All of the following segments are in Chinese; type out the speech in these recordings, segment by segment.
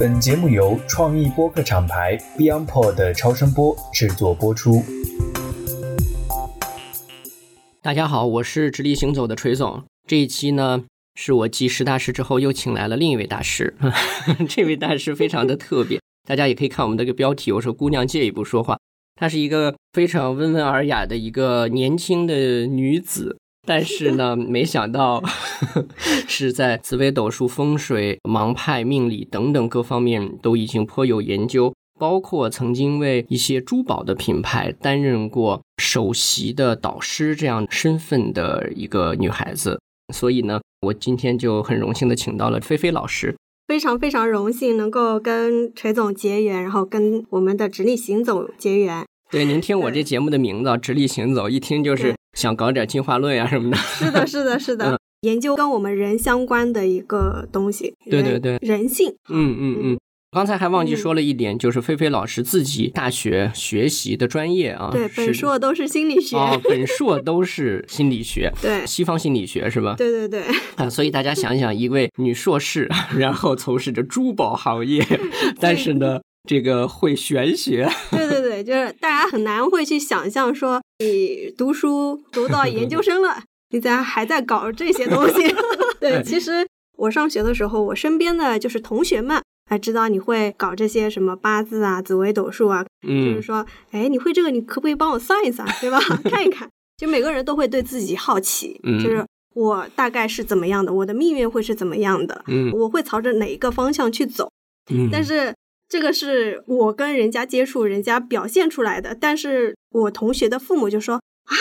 本节目由创意播客厂牌 BeyondPod 的超声波制作播出。大家好，我是直立行走的锤总。这一期呢，是我继十大师之后又请来了另一位大师。这位大师非常的特别，大家也可以看我们这个标题，我说“姑娘借一步说话”。她是一个非常温文尔雅的一个年轻的女子。但是呢，没想到 是在紫微斗数、风水、盲派、命理等等各方面都已经颇有研究，包括曾经为一些珠宝的品牌担任过首席的导师这样身份的一个女孩子。所以呢，我今天就很荣幸的请到了菲菲老师，非常非常荣幸能够跟锤总结缘，然后跟我们的直立行走结缘。对，您听我这节目的名字“直立行走”，一听就是想搞点进化论呀什么的。是的，是的，是的，研究跟我们人相关的一个东西。对对对，人性。嗯嗯嗯。刚才还忘记说了一点，就是菲菲老师自己大学学习的专业啊，对，本硕都是心理学。哦，本硕都是心理学。对，西方心理学是吧？对对对。啊，所以大家想想，一位女硕士，然后从事着珠宝行业，但是呢。这个会玄学，对对对，就是大家很难会去想象说，你读书读到研究生了，你咋还在搞这些东西。对，其实我上学的时候，我身边的就是同学们，还知道你会搞这些什么八字啊、紫微斗数啊，就是说，哎，你会这个，你可不可以帮我算一算，对吧？看一看，就每个人都会对自己好奇，就是我大概是怎么样的，我的命运会是怎么样的，嗯，我会朝着哪一个方向去走，嗯，但是。这个是我跟人家接触，人家表现出来的。但是我同学的父母就说啊，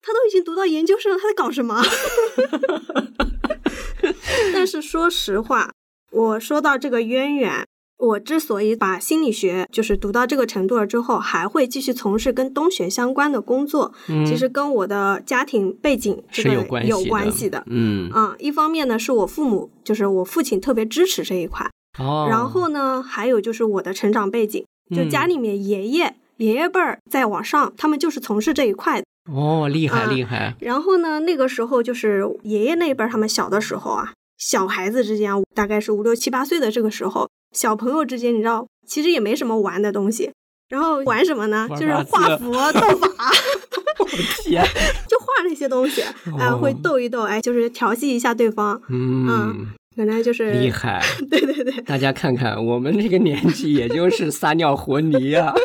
他都已经读到研究生了，他在搞什么？但是说实话，我说到这个渊源，我之所以把心理学就是读到这个程度了之后，还会继续从事跟东学相关的工作，其实跟我的家庭背景是有关有关系的。嗯啊，一方面呢，是我父母，就是我父亲特别支持这一块。哦，然后呢，还有就是我的成长背景，就家里面爷爷爷爷辈儿再往上，他们就是从事这一块的。哦，厉害厉害。然后呢，那个时候就是爷爷那一辈儿，他们小的时候啊，小孩子之间大概是五六七八岁的这个时候，小朋友之间你知道，其实也没什么玩的东西。然后玩什么呢？就是画符斗法。天！就画那些东西，哎，会斗一斗，哎，就是调戏一下对方。嗯。可能就是厉害，对对对，大家看看我们这个年纪，也就是撒尿和泥呀。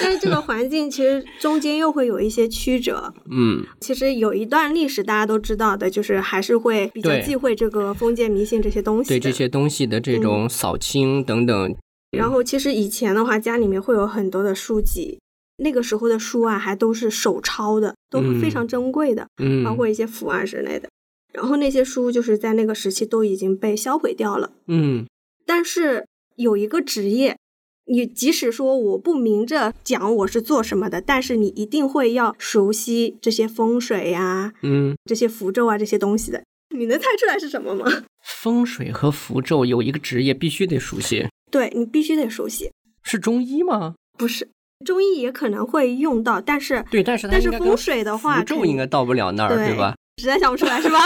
但是这个环境其实中间又会有一些曲折。嗯，其实有一段历史大家都知道的，就是还是会比较忌讳这个封建迷信这些东西，对这些东西的这种扫清等等。然后其实以前的话，家里面会有很多的书籍，那个时候的书啊，还都是手抄的，都非常珍贵的，嗯，包括一些符啊之类的。然后那些书就是在那个时期都已经被销毁掉了。嗯，但是有一个职业，你即使说我不明着讲我是做什么的，但是你一定会要熟悉这些风水呀，嗯，这些符咒啊这些东西的。你能猜出来是什么吗？风水和符咒有一个职业必须得熟悉。对你必须得熟悉。是中医吗？不是，中医也可能会用到，但是对，但是但是风水的话，符咒应该到不了那儿，对吧？实在想不出来是吧？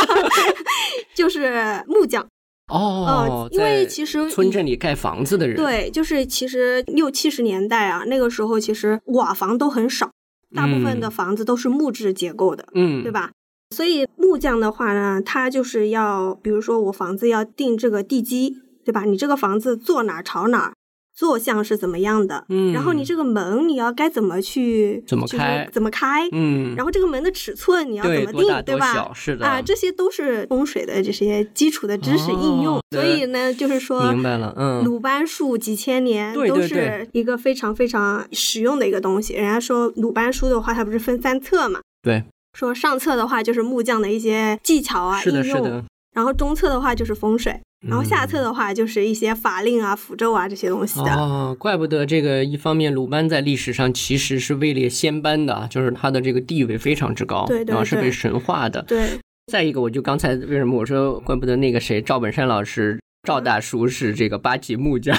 就是木匠哦，因为其实村镇里盖房子的人，对，就是其实六七十年代啊，那个时候其实瓦房都很少，大部分的房子都是木质结构的，嗯，对吧？所以木匠的话呢，他就是要，比如说我房子要定这个地基，对吧？你这个房子坐哪朝哪。坐向是怎么样的？嗯，然后你这个门你要该怎么去怎么开？怎么开？嗯，然后这个门的尺寸你要怎么定？对吧？是的啊，这些都是风水的这些基础的知识应用。所以呢，就是说，明白了，嗯，鲁班术几千年都是一个非常非常实用的一个东西。人家说鲁班书的话，它不是分三册嘛？对，说上册的话就是木匠的一些技巧啊应用，然后中册的话就是风水。然后下册的话，就是一些法令啊、符咒啊这些东西的。哦，怪不得这个一方面，鲁班在历史上其实是位列仙班的，就是他的这个地位非常之高，对对，然后是被神化的。对。再一个，我就刚才为什么我说，怪不得那个谁赵本山老师赵大叔是这个八级木匠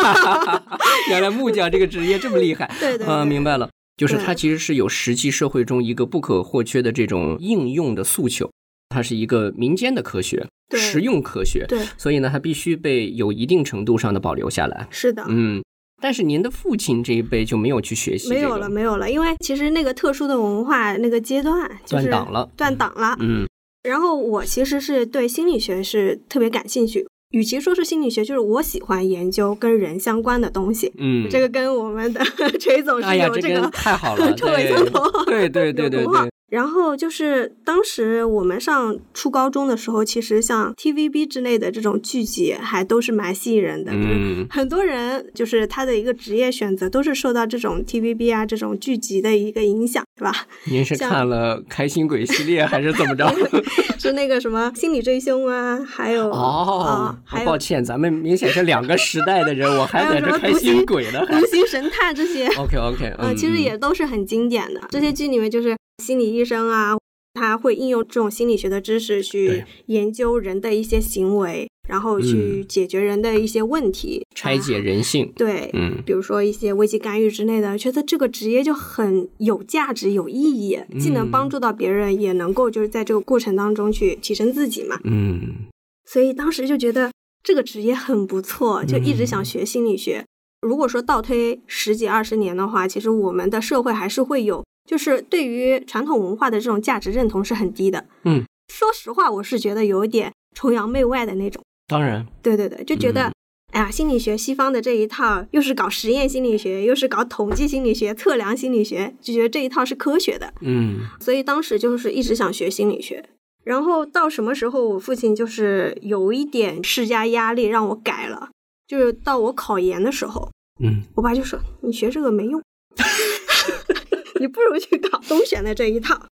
原来木匠这个职业这么厉害。对对。嗯，明白了，就是他其实是有实际社会中一个不可或缺的这种应用的诉求。它是一个民间的科学，实用科学，对，所以呢，它必须被有一定程度上的保留下来。是的。嗯，但是您的父亲这一辈就没有去学习、这个，没有了，没有了，因为其实那个特殊的文化那个阶段就是断档了断档了。嗯然后我其实是对心理学是特别感兴趣，与其说是心理学，就是我喜欢研究跟人相关的东西。嗯，这个跟我们的 锤总是有这个跟太好了，臭味相投，对对对对对，然后就是当时我们上初高中的时候，其实像 TVB 之类的这种剧集还都是蛮吸引人的。就是嗯很多人就是他的一个职业选择都是受到这种 TVB 啊这种剧集的一个影响，是吧？您是看了《开心鬼》系列还是怎么着？是那个什么心理追凶啊，还有哦啊，，还有抱歉，咱们明显是两个时代的人，我还在这开心心鬼呢。还独行神探这些。OK OK，呃，其实也都是很经典的。这些剧里面就是心理医生啊，他会应用这种心理学的知识去研究人的一些行为，然后去嗯解决人的一些问题，拆解啊人性。对，嗯比如说一些危机干预之类的，觉得这个职业就很有价值、有意义，既能帮嗯助到别人，也能够就是在这个过程当中去提升自己嘛。嗯所以当时就觉得这个职业很不错，就一直嗯想学心理学。如果说倒推十几二十年的话，其实我们的社会还是会有，就是对于传统文化的这种价值认同是很低的。嗯，说实话，我是觉得有一点崇洋媚外的那种。当然，对对对，就觉得。嗯哎呀，心理学西方的这一套，又是搞实验心理学，又是搞统计心理学、测量心理学，就觉得这一套是科学的。嗯所以当时就是一直想学心理学。然后到什么时候，我父亲就是有一点施加压力让我改了，就是到我考研的时候，嗯我爸就说：“你学这个没用，你不如去搞东玄的这一套。”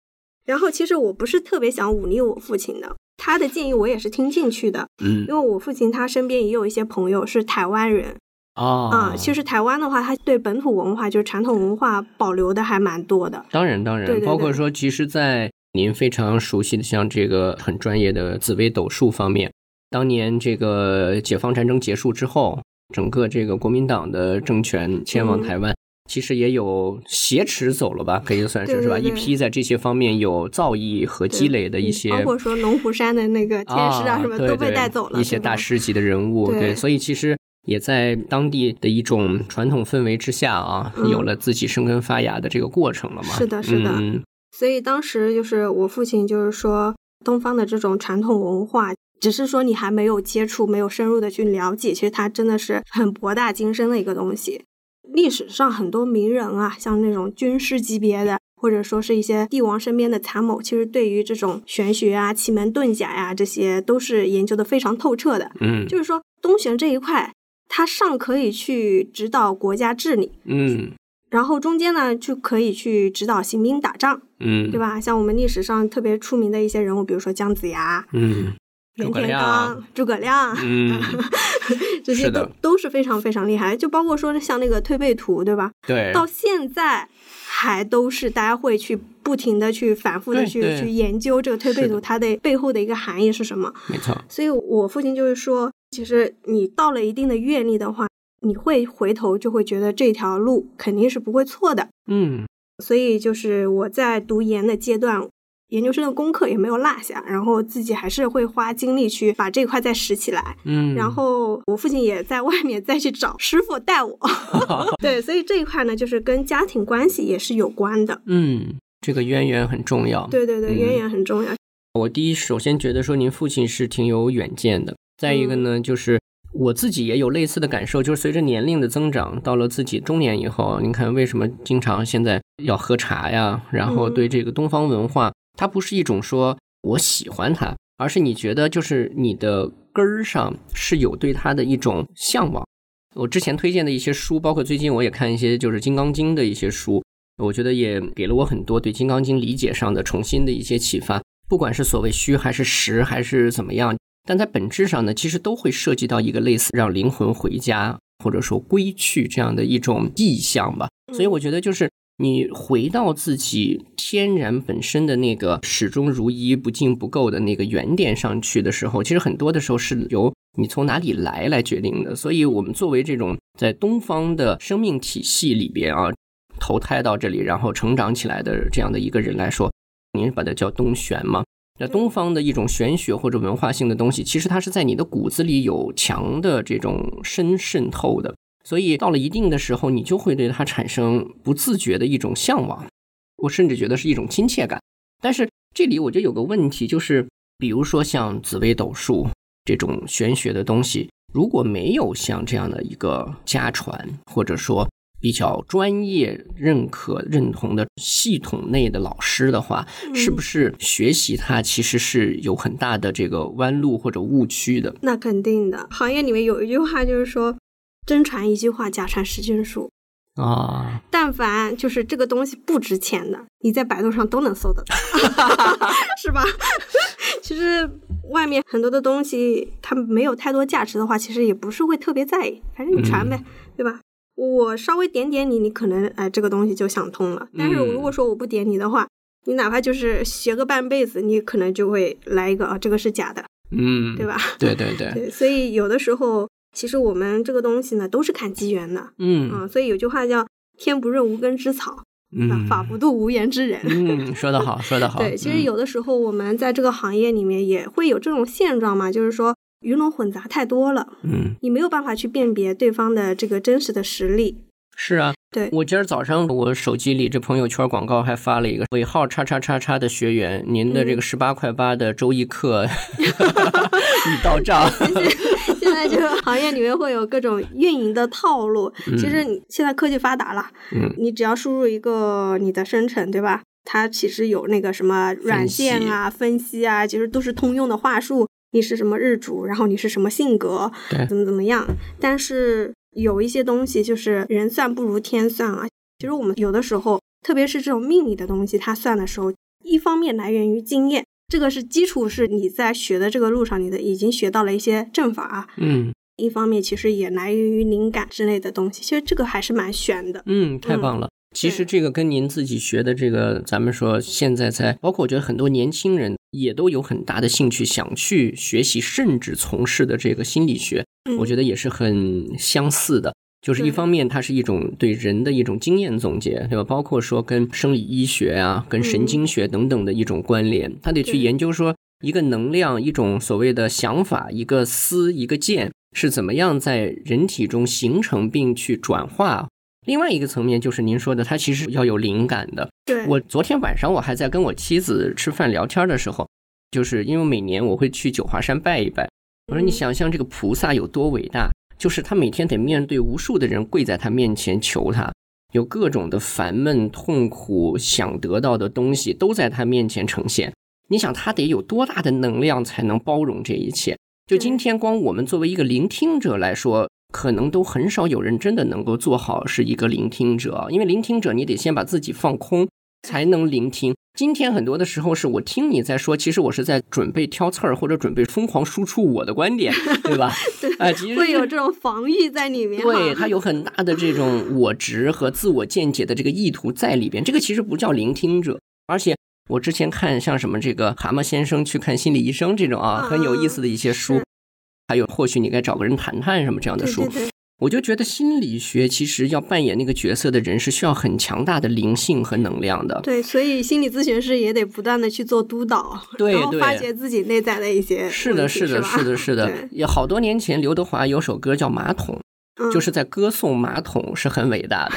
然后其实我不是特别想忤逆我父亲的，他的建议我也是听进去的，嗯因为我父亲他身边也有一些朋友是台湾人啊啊、其实台湾的话，他对本土文化就是传统文化保留的还蛮多的。当然，当然，对对对包括说，其实，在您非常熟悉的像这个很专业的紫微斗数方面，当年这个解放战争结束之后，整个这个国民党的政权迁往嗯台湾，其实也有挟持走了吧，可以算是是吧？一批在这些方面有造诣和积累的一些，包括说龙虎山的那个天师啊什么对都被带走了，一些大师级的人物，对。所以其实也在当地的一种传统氛围之下啊，嗯。有了自己生根发芽的这个过程了嘛。是的是的。嗯。所以当时就是我父亲就是说，东方的这种传统文化，只是说你还没有接触，没有深入的去了解，其实它真的是很博大精深的一个东西。历史上很多名人啊，像那种军师级别的，或者说是一些帝王身边的参谋，其实对于这种玄学啊、奇门遁甲呀、这些都是研究的非常透彻的。嗯就是说，东玄这一块，它上可以去指导国家治理，嗯然后中间呢就可以去指导行兵打仗。嗯，对？吧？像我们历史上特别出名的一些人物，比如说姜子牙、嗯袁天罡、诸葛亮，嗯，这些都是都是非常非常厉害。就包括说像那个推背图，对吧？对，到现在还都是大家会去不停的去反复的去去研究这个推背图它的背后的一个含义是什么。没错，所以我父亲就是说，其实你到了一定的阅历的话，你会回头就会觉得这条路肯定是不会错的。嗯。所以就是我在读研的阶段，研究生的功课也没有落下，然后自己还是会花精力去把这块再拾起来。嗯，然后我父亲也在外面再去找师傅带我。对，所以这一块呢，就是跟家庭关系也是有关的。嗯，这个渊源很重要。对对对，嗯渊源很重要。我第一首先觉得说您父亲是挺有远见的，再一个嗯呢，就是我自己也有类似的感受，就是随着年龄的增长，到了自己中年以后，您看为什么经常现在要喝茶呀，然后嗯对这个东方文化，它不是一种说我喜欢它，而是你觉得就是你的根儿上是有对它的一种向往。我之前推荐的一些书，包括最近我也看一些就是《金刚经》的一些书，我觉得也给了我很多对《金刚经》理解上的重新的一些启发。不管是所谓虚还是实还是怎么样，但在本质上呢，其实都会涉及到一个类似让灵魂回家或者说归去这样的一种意向吧。所以我觉得就是你回到自己天然本身的那个始终如一、不进不够的那个原点上去的时候，其实很多的时候是由你从哪里来来决定的。所以我们作为这种在东方的生命体系里边啊，投胎到这里，然后成长起来的这样的一个人来说，您把它叫东玄嘛。那东方的一种玄学或者文化性的东西，其实它是在你的骨子里有强的这种深渗透的，所以到了一定的时候，你就会对它产生不自觉的一种向往，我甚至觉得是一种亲切感。但是这里我觉得有个问题，就是比如说像紫微斗数这种玄学的东西，如果没有像这样的一个家传，或者说。比较专业、认可、认同的系统内的老师的话，是不是学习它其实是有很大的这个弯路或者误区的？那肯定的。行业里面有一句话就是说：“真传一句话，假传十卷书。”啊，但凡就是这个东西不值钱的，你在百度上都能搜得到，是吧？其实外面很多的东西，它没有太多价值的话，其实也不是会特别在意，反正你传呗，对吧？我稍微点点你，你可能哎，这个东西就想通了。但是如果说我不点你的话，你哪怕就是学个半辈子，你可能就会来一个啊，这个是假的，嗯，对吧？对对对。对，所以有的时候，其实我们这个东西呢，都是看机缘的，嗯啊。所以有句话叫“天不润无根之草，嗯，法不渡无缘之人”。嗯，说得好，说得好。对，其实有的时候我们在这个行业里面也会有这种现状嘛，就是说。鱼龙混杂太多了，嗯，你没有办法去辨别对方的这个真实的实力。是啊，对我今儿早上我手机里这朋友圈广告还发了一个尾号叉叉叉叉的学员，您的这个十八块八的周易课 已到账。现在这个行业里面会有各种运营的套路，其实你现在科技发达了，嗯，你只要输入一个你的生辰，对吧？它其实有那个什么软件啊、分析啊，其实都是通用的话术。你是什么日主，然后你是什么性格，怎么怎么样？但是有一些东西就是人算不如天算啊。其实我们有的时候，特别是这种命理的东西，它算的时候，一方面来源于经验，这个是基础，是你在学的这个路上，你的已经学到了一些阵法。嗯，一方面其实也来源于灵感之类的东西。其实这个还是蛮玄的。嗯，太棒了。其实这个跟您自己学的这个，咱们说现在在，包括我觉得很多年轻人也都有很大的兴趣想去学习，甚至从事的这个心理学，我觉得也是很相似的。就是一方面，它是一种对人的一种经验总结，对吧？包括说跟生理医学啊、跟神经学等等的一种关联，他得去研究说一个能量、一种所谓的想法、一个思、一个见是怎么样在人体中形成并去转化。另外一个层面就是您说的，它其实要有灵感的。对我昨天晚上我还在跟我妻子吃饭聊天的时候，就是因为每年我会去九华山拜一拜。我说你想象这个菩萨有多伟大，就是他每天得面对无数的人跪在他面前求他，有各种的烦闷、痛苦、想得到的东西都在他面前呈现。你想他得有多大的能量才能包容这一切？就今天光我们作为一个聆听者来说。可能都很少有人真的能够做好是一个聆听者，因为聆听者你得先把自己放空，才能聆听。今天很多的时候是我听你在说，其实我是在准备挑刺儿或者准备疯狂输出我的观点，对吧？对，啊，其实会有这种防御在里面。对，它有很大的这种我执和自我见解的这个意图在里边。这个其实不叫聆听者，而且我之前看像什么这个蛤蟆先生去看心理医生这种啊，很有意思的一些书。还有，或许你该找个人谈谈什么这样的书，我就觉得心理学其实要扮演那个角色的人是需要很强大的灵性和能量的。对，所以心理咨询师也得不断的去做督导，对，然后发掘自己内在的一些。是的，是的，是的，是的。也好多年前，刘德华有首歌叫《马桶》，就是在歌颂马桶是很伟大的。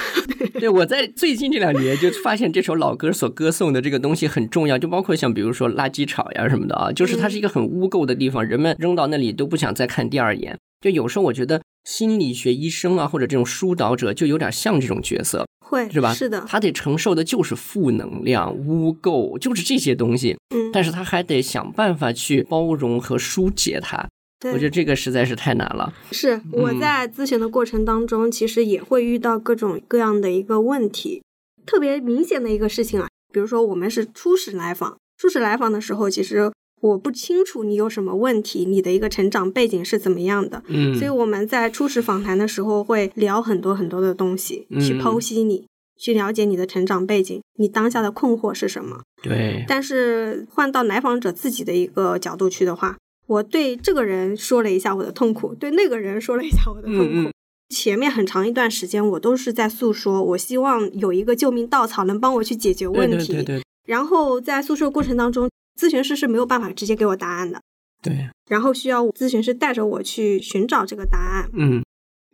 对，我在最近这两年就发现这首老歌所歌颂的这个东西很重要，就包括像比如说垃圾场呀什么的啊，就是它是一个很污垢的地方，人们扔到那里都不想再看第二眼。就有时候我觉得心理学医生啊，或者这种疏导者，就有点像这种角色，会是吧？是的，他得承受的就是负能量、污垢，就是这些东西。嗯，但是他还得想办法去包容和疏解它。我觉得这个实在是太难了。是我在咨询的过程当中，其实也会遇到各种各样的一个问题。特别明显的一个事情啊，比如说我们是初始来访，初始来访的时候，其实我不清楚你有什么问题，你的一个成长背景是怎么样的。嗯，所以我们在初始访谈的时候会聊很多很多的东西，去剖析你，去了解你的成长背景，你当下的困惑是什么。对。但是换到来访者自己的一个角度去的话。我对这个人说了一下我的痛苦，对那个人说了一下我的痛苦。前面很长一段时间，我都是在诉说，我希望有一个救命稻草能帮我去解决问题。对对对。然后在诉说过程当中，咨询师是没有办法直接给我答案的，对，然后需要咨询师带着我去寻找这个答案。嗯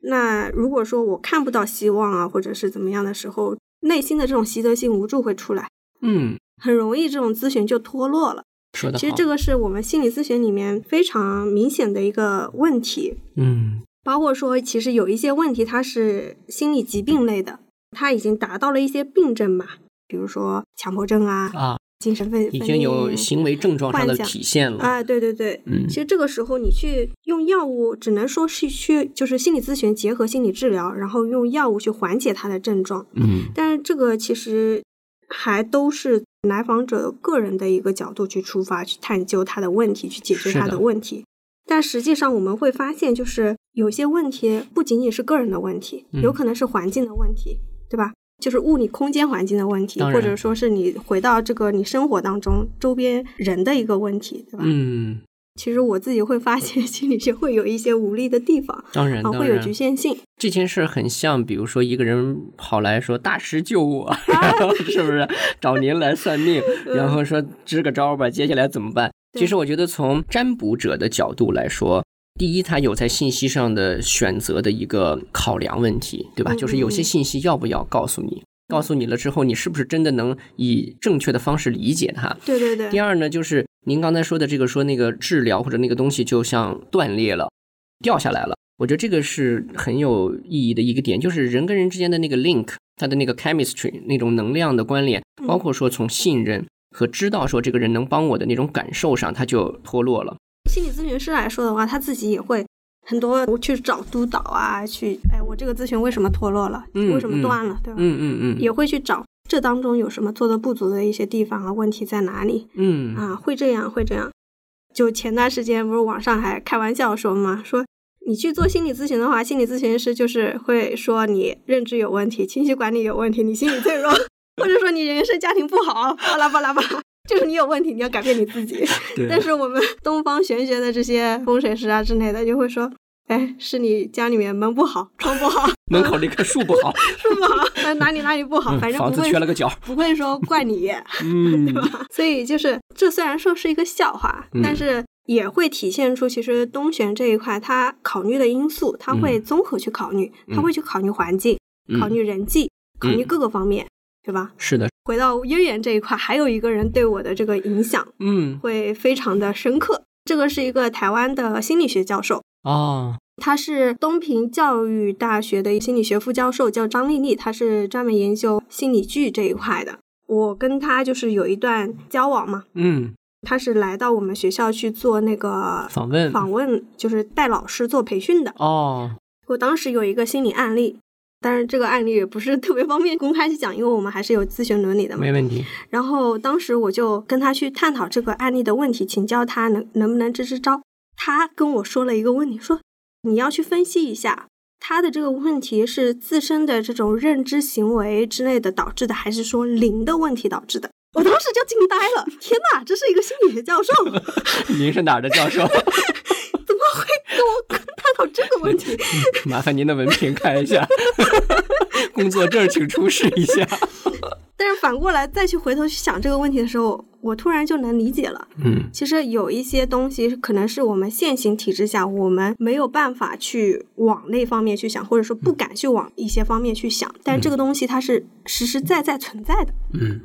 那如果说我看不到希望啊，或者是怎么样的时候，内心的这种习得性无助会出来，嗯，很容易这种咨询就脱落了。说的。其实这个是我们心理咨询里面非常明显的一个问题，嗯包括说其实有一些问题它是心理疾病类的，它已经达到了一些病症嘛，比如说强迫症啊、啊，精神分已经有行为症状上的体现了。啊，对对对，嗯其实这个时候你去用药物，只能说是去就是心理咨询结合心理治疗，然后用药物去缓解他的症状。嗯但是这个其实还都是来访者个人的一个角度去出发，去探究他的问题，去解决他的的问题。但实际上我们会发现，就是有些问题不仅仅是个人的问题，嗯有可能是环境的问题，对吧？就是物理空间环境的问题，或者说是你回到这个你生活当中周边人的一个问题，对吧？嗯，其实我自己会发现，心理学会有一些无力的地方，当然啊，会有局限性。这件事很像，比如说一个人跑来说：“大师救我！”啊然后是不是找您来算命？然后说支个招吧，接下来怎么办？其实我觉得从占卜者的角度来说，第一，他有在信息上的选择的一个考量问题，对吧？嗯就是有些信息要不要告诉你，告诉你了之后，你是不是真的能以正确的方式理解它？对对对，第二呢，就是您刚才说的这个，说那个治疗或者那个东西就像断裂了，掉下来了。我觉得这个是很有意义的一个点，就是人跟人之间的那个 link，它的那个 chemistry 那种能量的关联，嗯包括说从信任和知道说这个人能帮我的那种感受上，它就脱落了。心理咨询师来说的话，他自己也会很多去找督导啊，去哎，我这个咨询为什么脱落了？嗯为什么断了？对吧？嗯嗯嗯，也会去找这当中有什么做的不足的一些地方啊，问题在哪里嗯啊？会这样，会这样。就前段时间不是网上还开玩笑说嘛，说你去做心理咨询的话，心理咨询师就是会说你认知有问题，情绪管理有问题，你心理脆弱，或者说你人生家庭不好，巴拉巴拉巴拉，就是你有问题，你要改变你自己。对但是我们东方玄学的这些风水师啊之类的，就会说，哎，是你家里面门不好，窗不好，门口那棵树不好，树不好，呃哪里哪里不好，嗯房子反正不会缺了个角。不会说怪你，嗯，所以就是这虽然说是一个笑话，嗯但是也会体现出其实东玄这一块他考虑的因素，他会综合去考虑，嗯它会去考虑环境，嗯考虑人际，考虑嗯各个方面，对吧？是的，回到渊源这一块，还有一个人对我的这个影响嗯会非常的深刻。这个是一个台湾的心理学教授，哦，他是东平教育大学的心理学副教授，叫张丽丽，他是专门研究心理剧这一块的。我跟他就是有一段交往嘛，嗯，他是来到我们学校去做那个访问访问，就是带老师做培训的。哦，我当时有一个心理案例，但是这个案例也不是特别方便公开去讲，因为我们还是有咨询伦理的嘛没。问题。然后当时我就跟他去探讨这个案例的问题，请教他能能不能支支招。他跟我说了一个问题，说你要去分析一下他的这个问题是自身的这种认知行为之类的导致的，还是说零的问题导致的？我当时就惊呆了，天哪，这是一个心理学教授，您是哪儿的教授？这个问题？麻烦您的文凭看一下，工作证请出示一下。但是反过来再去回头去想这个问题的时候，我突然就能理解了。嗯其实有一些东西可能是我们现行体制下，我们没有办法去往那方面去想，或者说不敢去往一些方面去想。但这个东西它是实实在在存在的。嗯，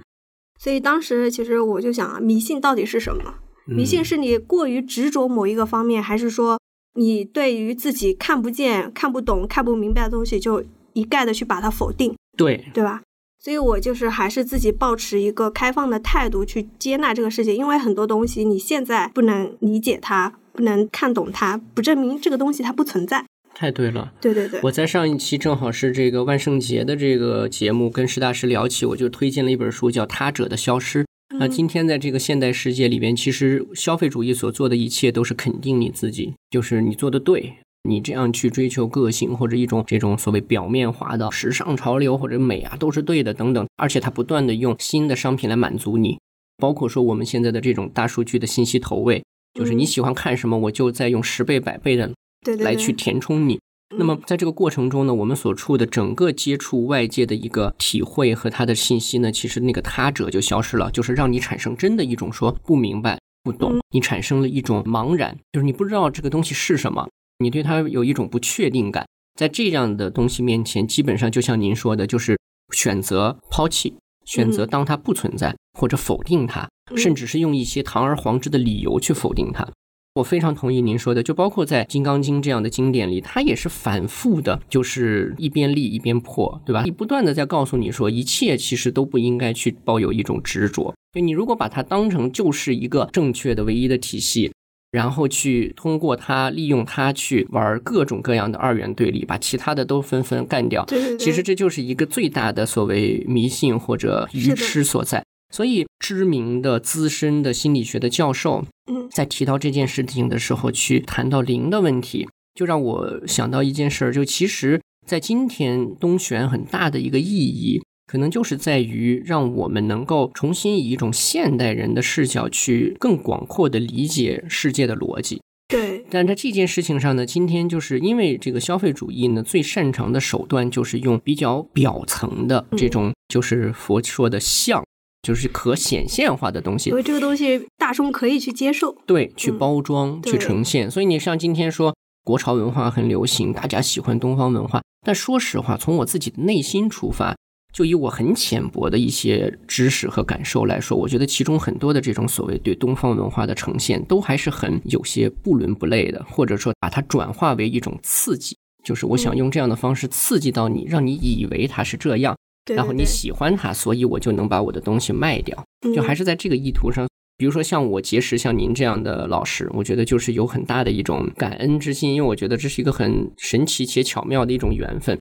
所以当时其实我就想啊，迷信到底是什么？迷信是你过于执着某一个方面，还是说你对于自己看不见、看不懂、看不明白的东西，就一概的去把它否定？对，对吧？所以我就是还是自己保持一个开放的态度去接纳这个世界，因为很多东西你现在不能理解它，不能看懂它，不证明这个东西它不存在。太对了。对对对，我在上一期正好是这个万圣节的这个节目，跟石大师聊起，我就推荐了一本书叫《他者的消失》。那嗯今天在这个现代世界里边，其实消费主义所做的一切都是肯定你自己，就是你做的对，你这样去追求个性或者一种这种所谓表面化的时尚潮流或者美啊，都是对的等等。而且它不断的用新的商品来满足你，包括说我们现在的这种大数据的信息投喂，就是你嗯喜欢看什么，我就再用十倍百倍的对来去填充你。那么在这个过程中呢，我们所处的整个接触外界的一个体会和他的信息呢，其实那个他者就消失了，就是让你产生真的一种说不明白、不懂，你产生了一种茫然，就是你不知道这个东西是什么，你对它有一种不确定感。在这样的东西面前，基本上就像您说的，就是选择抛弃，选择当它不存在，或者否定它，甚至是用一些堂而皇之的理由去否定它。我非常同意您说的，就包括在《金刚经》这样的经典里，它也是反复的，就是一边立一边破，对吧？你不断的在告诉你说，一切其实都不应该去抱有一种执着。就你如果把它当成就是一个正确的唯一的体系，然后去通过它利用它去玩各种各样的二元对立，把其他的都纷纷干掉。对对对，其实这就是一个最大的所谓迷信或者愚痴所在。所以，知名的资深的心理学的教授，嗯，在提到这件事情的时候，去谈到零的问题，就让我想到一件事儿，就其实，在今天东玄很大的一个意义，可能就是在于让我们能够重新以一种现代人的视角去更广阔的理解世界的逻辑。对，但在这件事情上呢，今天就是因为这个消费主义呢，最擅长的手段就是用比较表层的这种，就是佛说的相。就是可显现化的东西，因为这个东西大众可以去接受，对，去包装、去呈现。所以你像今天说国潮文化很流行，大家喜欢东方文化，但说实话，从我自己的内心出发，就以我很浅薄的一些知识和感受来说，我觉得其中很多的这种所谓对东方文化的呈现，都还是很有些不伦不类的，或者说把它转化为一种刺激，就是我想用这样的方式刺激到你，让你以为它是这样。然后你喜欢它，所以我就能把我的东西卖掉，就还是在这个意图上。比如说像我结识像您这样的老师，我觉得就是有很大的一种感恩之心，因为我觉得这是一个很神奇且巧妙的一种缘分。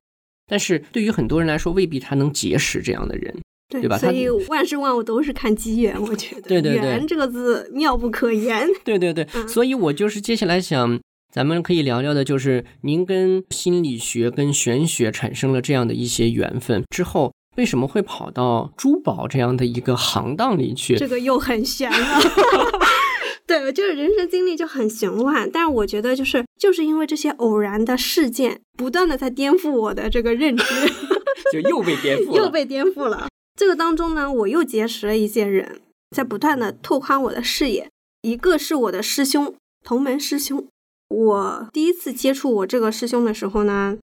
但是对于很多人来说，未必他能结识这样的人，对吧？所以万事万物都是看机缘，我觉得。对对对，缘这个字妙不可言。对对对，所以我就是接下来想。咱们可以聊聊的，就是您跟心理学、跟玄学产生了这样的一些缘分之后，为什么会跑到珠宝这样的一个行当里去？这个又很玄了。对，就是人生经历就很玄幻，但是我觉得就是就是因为这些偶然的事件，不断的在颠覆我的这个认知，就又被颠覆，又被颠覆了。这个当中呢，我又结识了一些人，在不断的拓宽我的视野。一个是我的师兄，同门师兄。我第一次接触我这个师兄的时候呢，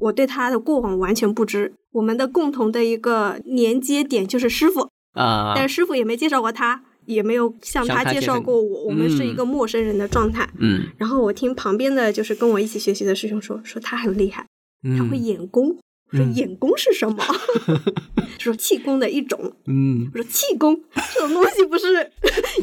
我对他的过往完全不知。我们的共同的一个连接点就是师傅啊，但是师傅也没介绍过他，也没有向他介绍过我，我们是一个陌生人的状态。嗯，然后我听旁边的就是跟我一起学习的师兄说，说他很厉害，他会眼功。我说眼功是什么？说气功的一种。嗯，我说气功这种东西不是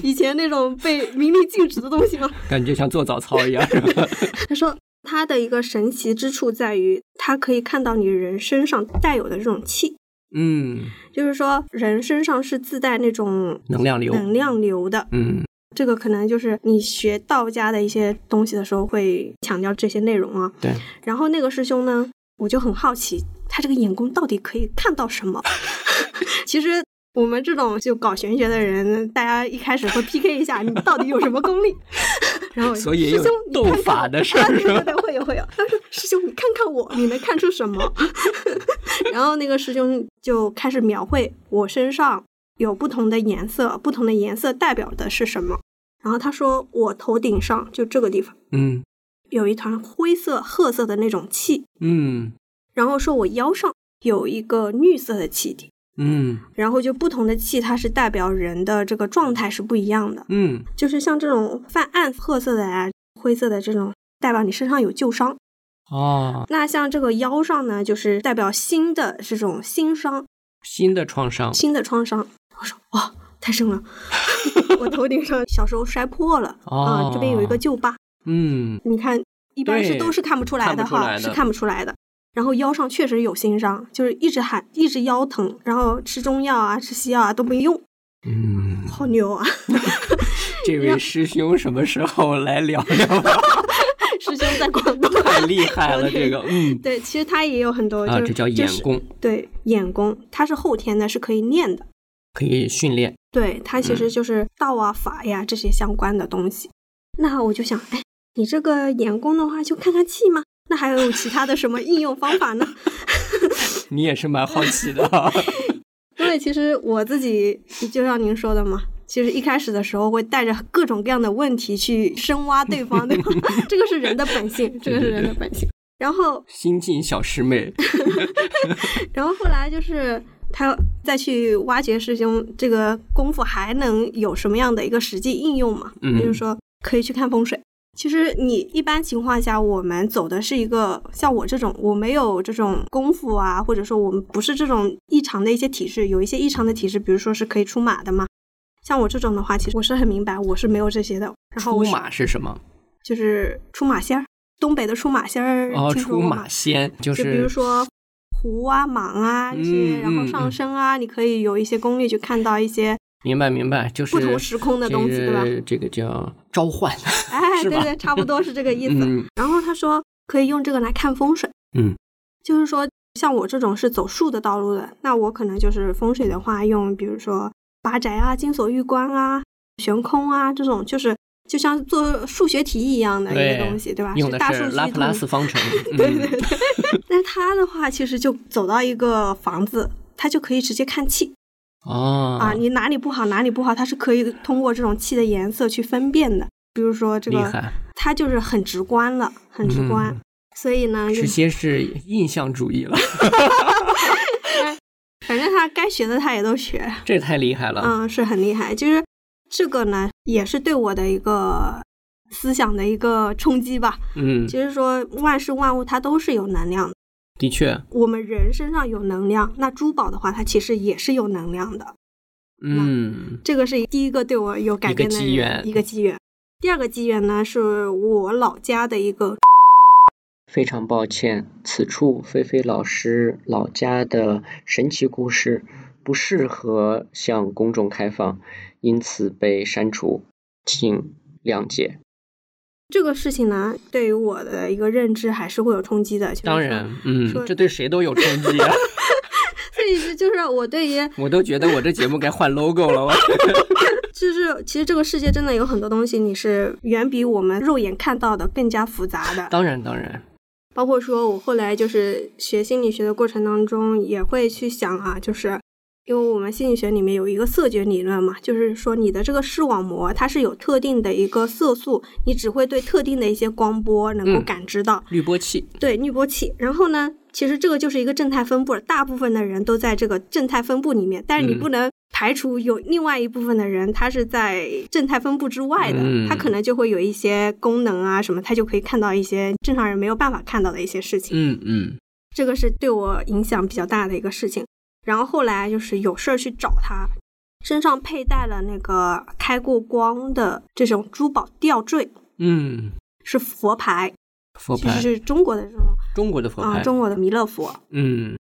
以前那种被明令禁止的东西吗？感觉像做早操一样。他说他的一个神奇之处在于，它可以看到你人身上带有的这种气。嗯，就是说人身上是自带那种能量流，能量流的。嗯，这个可能就是你学道家的一些东西的时候会强调这些内容啊。对。然后那个师兄呢，我就很好奇。他这个眼功到底可以看到什么？其实我们这种就搞玄学的人，大家一开始会 PK 一下，你到底有什么功力？然后所以师兄斗法的事儿，对对对，会有会有。他说：“师兄，你看看我，你能看出什么？” 然后那个师兄就开始描绘我身上有不同的颜色，不同的颜色代表的是什么？然后他说：“我头顶上就这个地方，嗯，有一团灰色、褐色的那种气，嗯。”然后说我腰上有一个绿色的气体，嗯，然后就不同的气，它是代表人的这个状态是不一样的，嗯，就是像这种泛暗褐色的啊、灰色的这种，代表你身上有旧伤，哦，那像这个腰上呢，就是代表新的这种新伤，新的创伤，新的创伤。我说哇，太深了，我头顶上小时候摔破了，啊，这边有一个旧疤，嗯，你看一般是都是看不出来的哈，是看不出来的。然后腰上确实有新伤，就是一直喊，一直腰疼，然后吃中药啊，吃西药啊都没用。嗯，好牛啊！这位师兄什么时候来聊聊？师兄在广东，太厉害了，这个，嗯，对，其实他也有很多，啊，这叫眼功，对，眼功，它是后天的，是可以练的，可以训练。对，他其实就是道啊、法呀这些相关的东西。那我就想，哎，你这个眼功的话，就看看气吗？那还有其他的什么应用方法呢？你也是蛮好奇的。因为其实我自己就像您说的嘛，其实一开始的时候会带着各种各样的问题去深挖对方，对吧？这个是人的本性，这个是人的本性。然后新晋小师妹，然后后来就是他再去挖掘师兄这个功夫还能有什么样的一个实际应用嘛？嗯比如说可以去看风水。其实你一般情况下，我们走的是一个像我这种，我没有这种功夫啊，或者说我们不是这种异常的一些体质，有一些异常的体质，比如说是可以出马的嘛。像我这种的话，其实我是很明白，我是没有这些的。然后出马是什么？就是出马仙儿，东北的出马仙儿，哦，出马仙就就比如说狐啊、蟒啊这些，嗯然后嗯上升啊，你可以有一些功力去看到一些，明白明白，就是不同时空的东西对吧？个这个叫召唤，哎，对对，差不多是这个意思。嗯。然后他说可以用这个来看风水，嗯，就是说像我这种是走树的道路的，那我可能就是风水的话，用比如说八宅啊、金锁玉关啊、悬空啊这种，就是就像做数学题一样的一个东西，对吧？用的大数据是拉普拉斯方程，对嗯。对对，但 他的话，其实就走到一个房子，他就可以直接看气哦啊，你哪里不好哪里不好，它是可以通过这种气的颜色去分辨的。比如说这个，厉害，他就是很直观了，很直观。嗯所以呢，就直接是印象主义了，反正他该学的他也都学，这太厉害了。嗯，是很厉害。就是这个呢，也是对我的一个思想的一个冲击吧。嗯，就是说，万事万物它都是有能量的。的确，我们人身上有能量，那珠宝的话，它其实也是有能量的。嗯这个是第一个对我有改变的一个机缘一个机缘。第二个机缘呢，是我老家的一个非常抱歉，此处菲菲老师老家的神奇故事不适合向公众开放，因此被删除，请谅解。这个事情呢，对于我的一个认知还是会有冲击的。就是当然，嗯，这对谁都有冲击啊！所以是就是我对于我都觉得我这节目该换 logo 了。就是其实这个世界真的有很多东西，你是远比我们肉眼看到的更加复杂的。当然，当然，包括说我后来就是学心理学的过程当中，也会去想啊，就是因为我们心理学里面有一个色觉理论嘛，就是说你的这个视网膜它是有特定的一个色素，你只会对特定的一些光波能够嗯感知到，滤波器，对滤波器。然后呢，其实这个就是一个正态分布，大部分的人都在这个正态分布里面，但是你嗯不能排除有另外一部分的人，他是在正态分布之外的，嗯他可能就会有一些功能啊什么，他就可以看到一些正常人没有办法看到的一些事情。嗯嗯，这个是对我影响比较大的一个事情。然后后来就是有事儿去找他，身上佩戴了那个开过光的这种珠宝吊坠，嗯，是佛牌，佛牌，其实是中国的这种中国的佛啊、牌，中国的弥勒佛。嗯。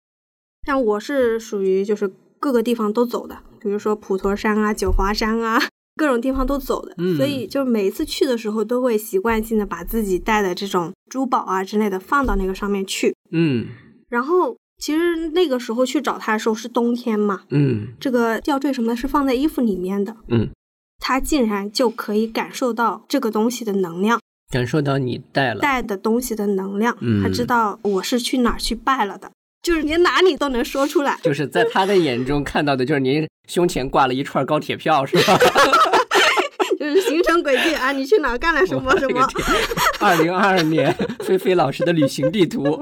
像我是属于就是各个地方都走的，比如说普陀山啊、九华山啊，各种地方都走的，嗯。所以就每一次去的时候都会习惯性的把自己带的这种珠宝啊之类的放到那个上面去。嗯。然后其实那个时候去找他的时候是冬天嘛，嗯。这个吊坠什么的是放在衣服里面的，嗯，他竟然就可以感受到这个东西的能量，感受到你带了，带的东西的能量，嗯。他知道我是去哪儿去拜了的，就是连哪里都能说出来。就是在他的眼中看到的就是您胸前挂了一串高铁票，是吧？就是行程轨迹啊，你去哪儿干了什么什么，二零二二年菲菲老师的旅行地图，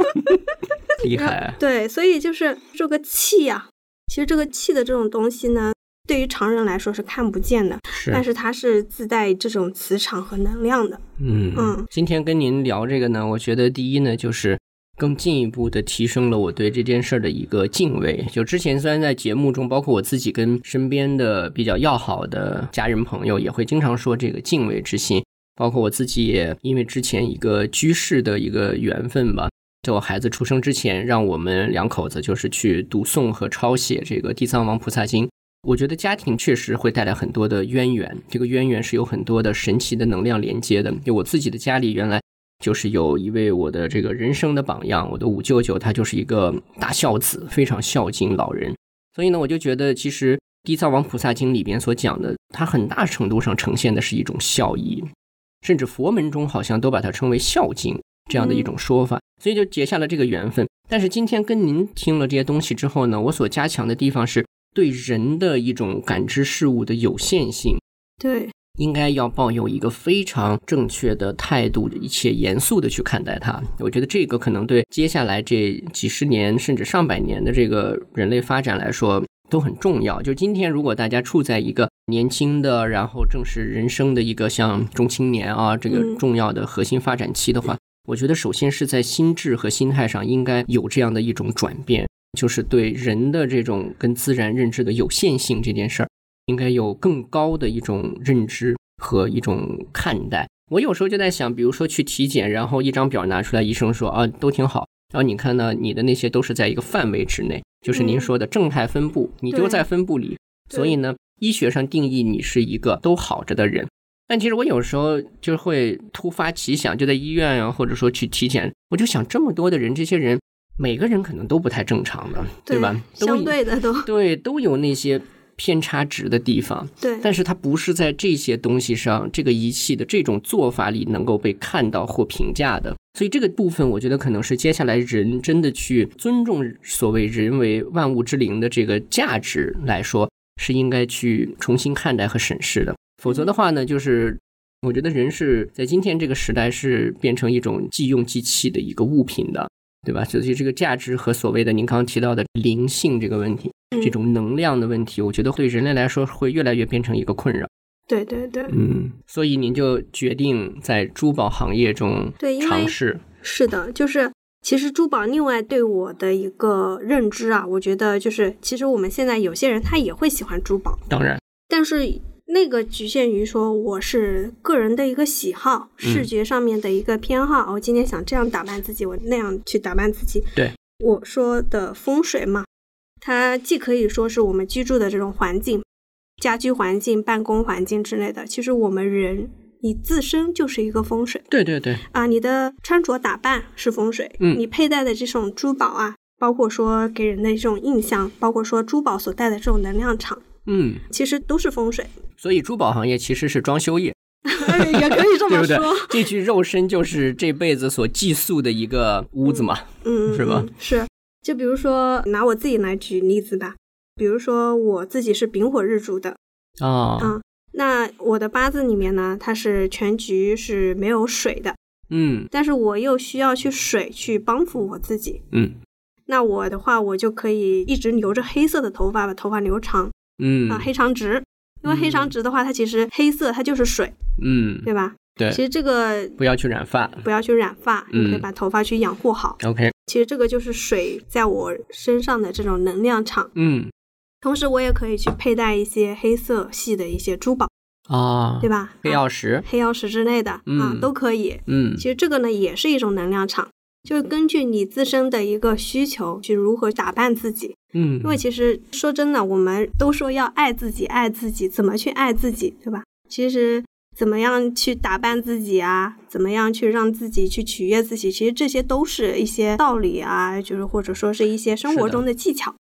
厉害，对，所以就是这个气呀、其实这个气的这种东西呢，对于常人来说是看不见的，但是，是它是自带这种磁场和能量的。嗯嗯今天跟您聊这个呢，我觉得第一呢就是。更进一步的提升了我对这件事儿的一个敬畏。就之前虽然在节目中，包括我自己跟身边的比较要好的家人朋友，也会经常说这个敬畏之心。包括我自己也因为之前一个居士的一个缘分吧，在我孩子出生之前，让我们两口子就是去读诵和抄写这个《地藏王菩萨经》。我觉得家庭确实会带来很多的渊源，这个渊源是有很多的神奇的能量连接的。就我自己的家里原来就是有一位我的这个人生的榜样，我的五舅舅，他就是一个大孝子，非常孝敬老人。所以呢，我就觉得其实《地藏王菩萨经》里边所讲的，它很大程度上呈现的是一种孝义，甚至佛门中好像都把它称为孝经。这样的一种说法，所以就结下了这个缘分。但是今天跟您听了这些东西之后呢，我所加强的地方是对人的一种感知事物的有限性。对，应该要抱有一个非常正确的态度，一切严肃的去看待它。我觉得这个可能对接下来这几十年甚至上百年的这个人类发展来说都很重要。就今天，如果大家处在一个年轻的，然后正是人生的一个像中青年啊这个重要的核心发展期的话。我觉得，首先是在心智和心态上应该有这样的一种转变，就是对人的这种跟自然认知的有限性这件事儿，应该有更高的一种认知和一种看待。我有时候就在想，比如说去体检，然后一张表拿出来，医生说啊都挺好，然后你看呢，你的那些都是在一个范围之内，就是您说的正态分布，你就在分布里，所以呢，医学上定义你是一个都好着的人。但其实我有时候就会突发奇想，就在医院啊，或者说去体检，我就想这么多的人，这些人每个人可能都不太正常的，对吧？相对的都对，都有那些偏差值的地方。对，但是它不是在这些东西上，这个仪器的这种做法里能够被看到或评价的。所以这个部分，我觉得可能是接下来人真的去尊重所谓人为万物之灵的这个价值来说，是应该去重新看待和审视的。否则的话呢，就是我觉得人是在今天这个时代是变成一种即用即弃的一个物品的，对吧？所以这个价值和所谓的您刚刚提到的灵性这个问题，这种能量的问题，我觉得对人类来说会越来越变成一个困扰。对对对，嗯，所以您就决定在珠宝行业中对尝试。是的，就是其实珠宝另外对我的一个认知啊，我觉得就是其实我们现在有些人他也会喜欢珠宝，当然，但是。那个局限于说我是个人的一个喜好，视觉上面的一个偏好。我今天想这样打扮自己，我那样去打扮自己。对，我说的风水嘛，它既可以说是我们居住的这种环境、家居环境、办公环境之类的。其实我们人你自身就是一个风水。对对对。啊，你的穿着打扮是风水。嗯。你佩戴的这种珠宝啊，包括说给人的这种印象，包括说珠宝所带的这种能量场，嗯，其实都是风水。所以珠宝行业其实是装修业，也可以这么说。这具肉身就是这辈子所寄宿的一个屋子嘛，嗯，是吧？是。就比如说拿我自己来举例子吧，比如说我自己是丙火日主的啊，嗯，那我的八字里面呢，它是全局是没有水的，嗯，但是我又需要去水去帮扶我自己，嗯，那我的话，我就可以一直留着黑色的头发，把头发留长，嗯啊，黑长直。因为黑长直的话，它其实黑色它就是水，嗯，对吧？对，其实这个不要去染发，不要去染发，你可以把头发去养护好。OK，其实这个就是水在我身上的这种能量场。嗯，同时我也可以去佩戴一些黑色系的一些珠宝啊，对吧？黑曜石、黑曜石之类的啊，都可以。嗯，其实这个呢也是一种能量场。就是根据你自身的一个需求去如何打扮自己，嗯，因为其实说真的，我们都说要爱自己，爱自己，怎么去爱自己，对吧？其实怎么样去打扮自己啊，怎么样去让自己去取悦自己，其实这些都是一些道理啊，就是或者说是一些生活中的技巧。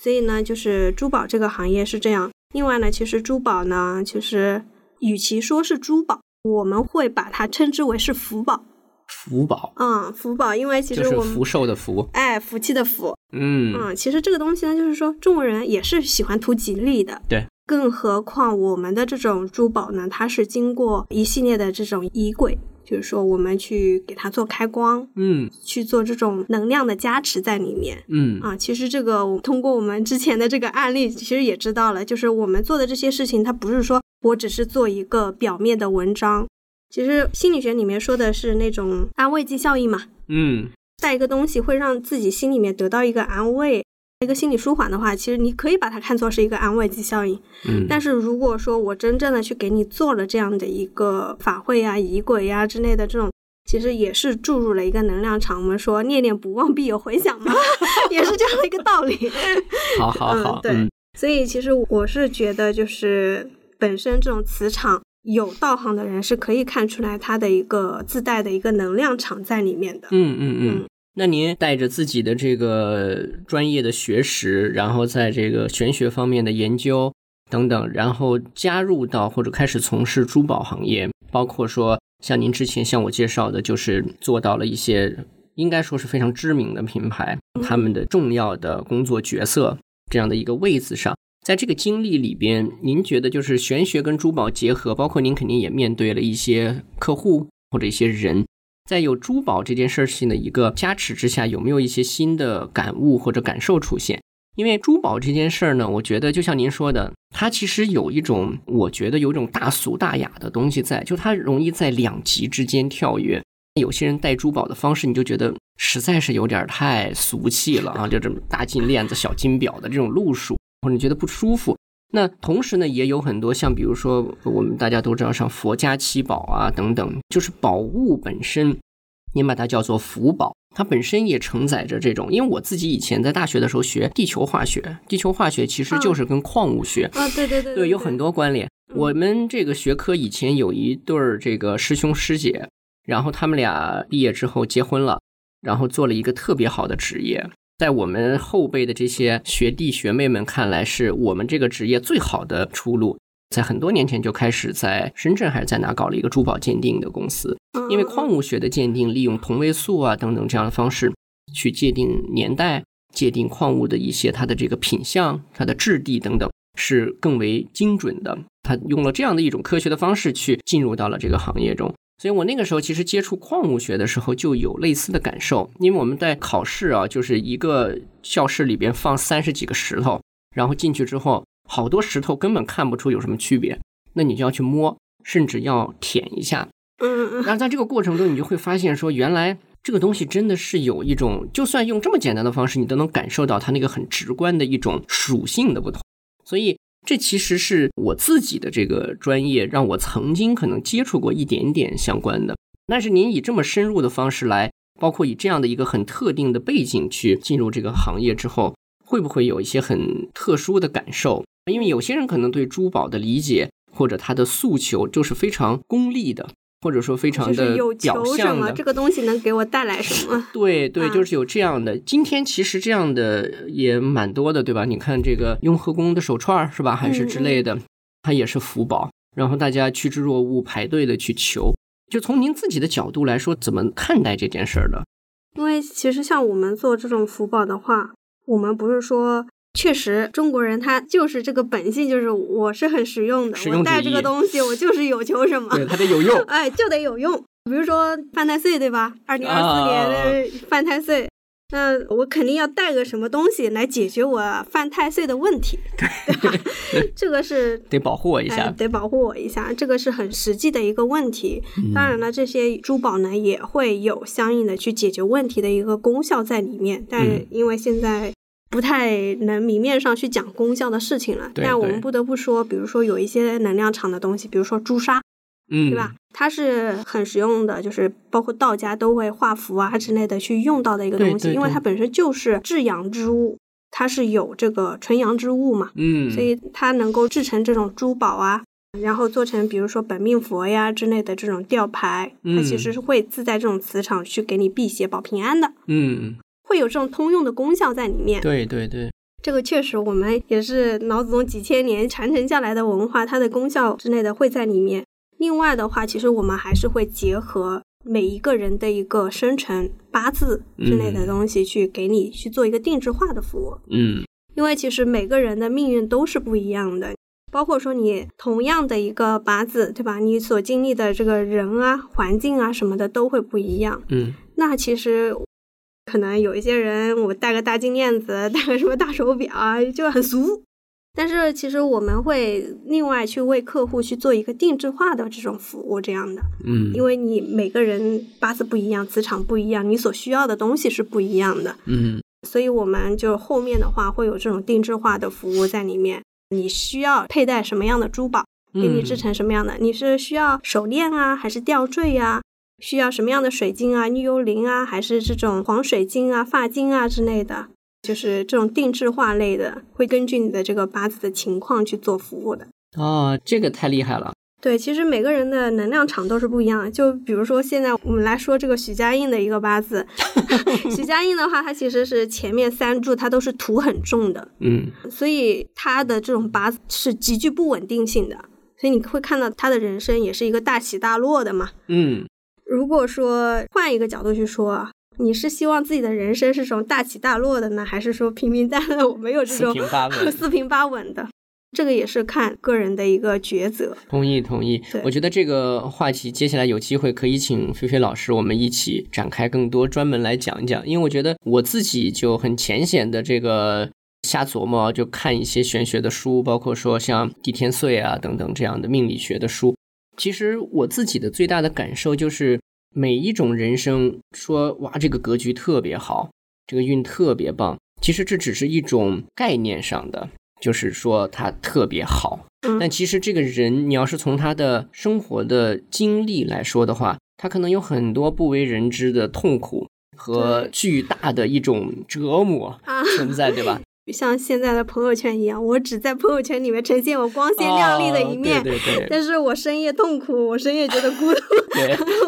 所以呢，就是珠宝这个行业是这样。另外呢，其实珠宝呢，其实与其说是珠宝，我们会把它称之为是福宝。福宝，嗯，福宝，因为其实我们福寿的福，哎，福气的福，嗯。嗯，其实这个东西呢，就是说中国人也是喜欢图吉利的，对，更何况我们的这种珠宝呢，它是经过一系列的这种衣柜，就是说我们去给它做开光，嗯，去做这种能量的加持在里面，嗯。啊，其实这个通过我们之前的这个案例，其实也知道了，就是我们做的这些事情，它不是说我只是做一个表面的文章。其实心理学里面说的是那种安慰剂效应嘛，嗯，带一个东西会让自己心里面得到一个安慰，一个心理舒缓的话，其实你可以把它看作是一个安慰剂效应。嗯，但是如果说我真正的去给你做了这样的一个法会呀、仪轨呀之类的这种，其实也是注入了一个能量场。我们说念念不忘必有回响嘛，也是这样的一个道理。好好好，对，所以其实我是觉得就是本身这种磁场。有道行的人是可以看出来他的一个自带的一个能量场在里面的。嗯嗯嗯。那您带着自己的这个专业的学识，然后在这个玄学方面的研究等等，然后加入到或者开始从事珠宝行业，包括说像您之前向我介绍的，就是做到了一些应该说是非常知名的品牌，他们的重要的工作角色这样的一个位子上。在这个经历里边，您觉得就是玄学跟珠宝结合，包括您肯定也面对了一些客户或者一些人，在有珠宝这件事情的一个加持之下，有没有一些新的感悟或者感受出现？因为珠宝这件事儿呢，我觉得就像您说的，它其实有一种，我觉得有一种大俗大雅的东西在，就它容易在两极之间跳跃。有些人戴珠宝的方式，你就觉得实在是有点太俗气了啊，就这么大金链子、小金表的这种路数。或者你觉得不舒服，那同时呢，也有很多像比如说我们大家都知道，像佛家七宝啊等等，就是宝物本身，您把它叫做福宝，它本身也承载着这种。因为我自己以前在大学的时候学地球化学，地球化学其实就是跟矿物学啊，对对对，对，有很多关联。我们这个学科以前有一对儿这个师兄师姐，然后他们俩毕业之后结婚了，然后做了一个特别好的职业。在我们后辈的这些学弟学妹们看来，是我们这个职业最好的出路。在很多年前就开始在深圳还是在哪搞了一个珠宝鉴定的公司，因为矿物学的鉴定利用同位素啊等等这样的方式去界定年代、界定矿物的一些它的这个品相、它的质地等等，是更为精准的。他用了这样的一种科学的方式去进入到了这个行业中。所以我那个时候其实接触矿物学的时候就有类似的感受，因为我们在考试啊，就是一个教室里边放三十几个石头，然后进去之后，好多石头根本看不出有什么区别，那你就要去摸，甚至要舔一下。嗯嗯。然后在这个过程中，你就会发现说，原来这个东西真的是有一种，就算用这么简单的方式，你都能感受到它那个很直观的一种属性的不同。所以。这其实是我自己的这个专业，让我曾经可能接触过一点点相关的。但是您以这么深入的方式来，包括以这样的一个很特定的背景去进入这个行业之后，会不会有一些很特殊的感受？因为有些人可能对珠宝的理解或者他的诉求就是非常功利的。或者说非常的表象的，这个东西能给我带来什么？对对，就是有这样的。今天其实这样的也蛮多的，对吧？你看这个雍和宫的手串是吧？还是之类的，它也是福宝。然后大家趋之若鹜，排队的去求。就从您自己的角度来说，怎么看待这件事儿的？因为其实像我们做这种福宝的话，我们不是说。确实，中国人他就是这个本性，就是我是很实用的。我带这个东西，我就是有求什么，对，它得有用。哎，就得有用。比如说犯太岁，对吧？二零二四年的犯太岁，那我肯定要带个什么东西来解决我犯太岁的问题，对吧？这个是得保护我一下，得保护我一下，这个是很实际的一个问题。当然了，这些珠宝呢也会有相应的去解决问题的一个功效在里面，但因为现在。不太能明面上去讲功效的事情了，但我们不得不说，比如说有一些能量场的东西，比如说朱砂，嗯，对吧？它是很实用的，就是包括道家都会画符啊之类的去用到的一个东西，因为它本身就是至阳之物，它是有这个纯阳之物嘛，嗯，所以它能够制成这种珠宝啊，然后做成比如说本命佛呀之类的这种吊牌，它其实是会自带这种磁场去给你辟邪保平安的，嗯。会有这种通用的功效在里面。对对对，这个确实，我们也是老祖宗几千年传承下来的文化，它的功效之类的会在里面。另外的话，其实我们还是会结合每一个人的一个生辰八字之类的东西，去给你去做一个定制化的服务。嗯，因为其实每个人的命运都是不一样的，包括说你同样的一个八字，对吧？你所经历的这个人啊、环境啊什么的都会不一样。嗯，那其实。可能有一些人，我戴个大金链子，戴个什么大手表啊，就很俗。但是其实我们会另外去为客户去做一个定制化的这种服务，这样的。嗯，因为你每个人八字不一样，磁场不一样，你所需要的东西是不一样的。嗯，所以我们就后面的话会有这种定制化的服务在里面。你需要佩戴什么样的珠宝，给你制成什么样的？你是需要手链啊，还是吊坠呀？需要什么样的水晶啊，绿幽灵啊，还是这种黄水晶啊、发晶啊之类的，就是这种定制化类的，会根据你的这个八字的情况去做服务的。哦，这个太厉害了。对，其实每个人的能量场都是不一样的。就比如说现在我们来说这个许家印的一个八字，许家印的话，它其实是前面三柱它都是土很重的，嗯，所以他的这种八字是极具不稳定性的。所以你会看到他的人生也是一个大起大落的嘛。嗯，如果说换一个角度去说，你是希望自己的人生是种大起大落的呢，还是说平平淡淡，我没有这种四平八稳 四平八稳的？这个也是看个人的一个抉择。同意同意。我觉得这个话题接下来有机会可以请菲菲老师，我们一起展开更多，专门来讲一讲。因为我觉得我自己就很浅显的这个瞎琢磨，就看一些玄学的书，包括说像地天岁啊等等这样的命理学的书。其实我自己的最大的感受就是，每一种人生说哇这个格局特别好，这个运特别棒，其实这只是一种概念上的，就是说它特别好。嗯但其实这个人，你要是从他的生活的经历来说的话，他可能有很多不为人知的痛苦和巨大的一种折磨啊，存在，对吧？像现在的朋友圈一样，我只在朋友圈里面呈现我光鲜亮丽的一面，哦对对对但是我深夜痛苦，我深夜觉得孤独，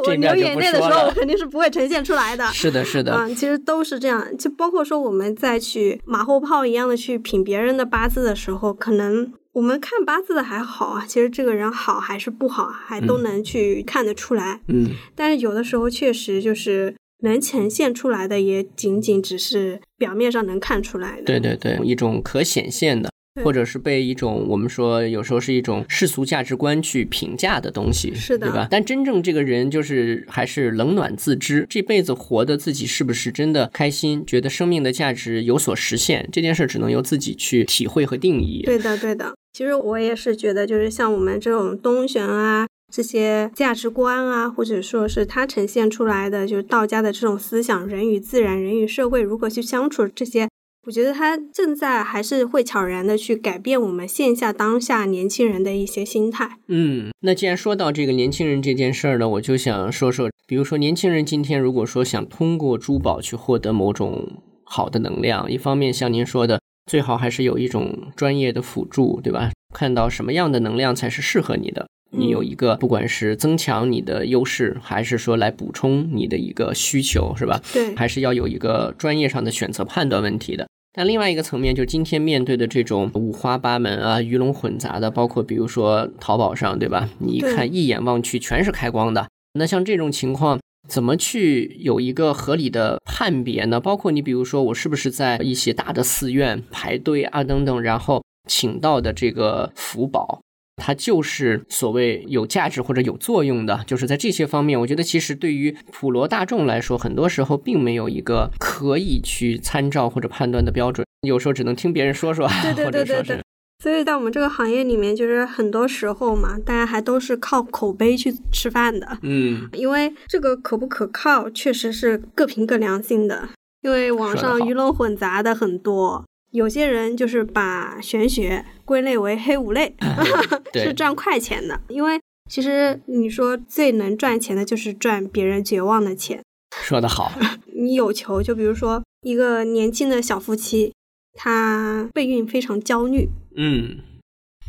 我流眼泪的时候，我。肯定是不会呈现出来的。是的，是的，嗯，其实都是这样，就包括说我们在去马后炮一样的去品别人的八字的时候，可能我们看八字的还好啊，其实这个人好还是不好，还都嗯能去看得出来。嗯，但是有的时候确实就是能呈现出来的，也仅仅只是表面上能看出来的。对对对，一种可显现的。或者是被一种我们说有时候是一种世俗价值观去评价的东西，是的对吧？但真正这个人就是还是冷暖自知，这辈子活的自己是不是真的开心，觉得生命的价值有所实现，这件事只能由自己去体会和定义。对的，对的。其实我也是觉得，就是像我们这种东玄啊，这些价值观啊，或者说是它呈现出来的，就是道家的这种思想，人与自然、人与社会如何去相处，这些，我觉得它正在还是会悄然的去改变我们线下当下年轻人的一些心态。嗯，那既然说到这个年轻人这件事儿呢，我就想说说，比如说年轻人今天如果说想通过珠宝去获得某种好的能量，一方面像您说的，最好还是有一种专业的辅助，对吧？看到什么样的能量才是适合你的。你有一个，不管是增强你的优势，还是说来补充你的一个需求，是吧？对，还是要有一个专业上的选择判断问题的。但另外一个层面，就是今天面对的这种五花八门啊、鱼龙混杂的，包括比如说淘宝上，对吧？你一看一眼望去全是开光的，那像这种情况。怎么去有一个合理的判别呢？包括你比如说，我是不是在一些大的寺院排队啊等等，然后请到的这个福宝，它就是所谓有价值或者有作用的，就是在这些方面，我觉得其实对于普罗大众来说，很多时候并没有一个可以去参照或者判断的标准，有时候只能听别人说说，对对 或者说是对对对。所以在我们这个行业里面，就是很多时候嘛，大家还都是靠口碑去吃饭的。嗯，因为这个可不可靠，确实是各凭各良心的。因为网上鱼龙混杂的很多，有些人就是把玄学归类为黑五类，对是赚快钱的。因为其实你说最能赚钱的就是赚别人绝望的钱。说得好，你有求，就比如说一个年轻的小夫妻，他备孕非常焦虑，嗯，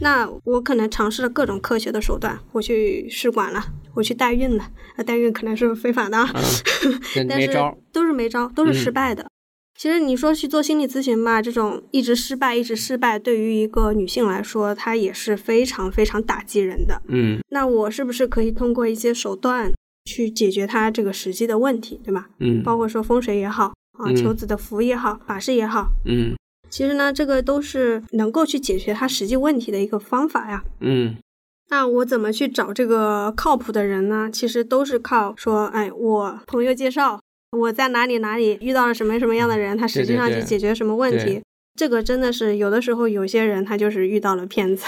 那我可能尝试了各种科学的手段，我去试管了，我去代孕了，啊，代孕可能是非法的啊，但是没招，都是没招，都是失嗯败的。其实你说去做心理咨询吧，这种一直失败、一直失败，对于一个女性来说，她也是非常非常打击人的。嗯那我是不是可以通过一些手段去解决她这个实际的问题，对吧？嗯包括说风水也好啊，嗯求子的符也好，法事也好，嗯其实呢，这个都是能够去解决她实际问题的一个方法呀。嗯那我怎么去找这个靠谱的人呢？其实都是靠说，哎，我朋友介绍，我在哪里哪里遇到了什么什么样的人，他实际上去解决什么问题。对这个真的是有的时候有些人他就是遇到了骗子，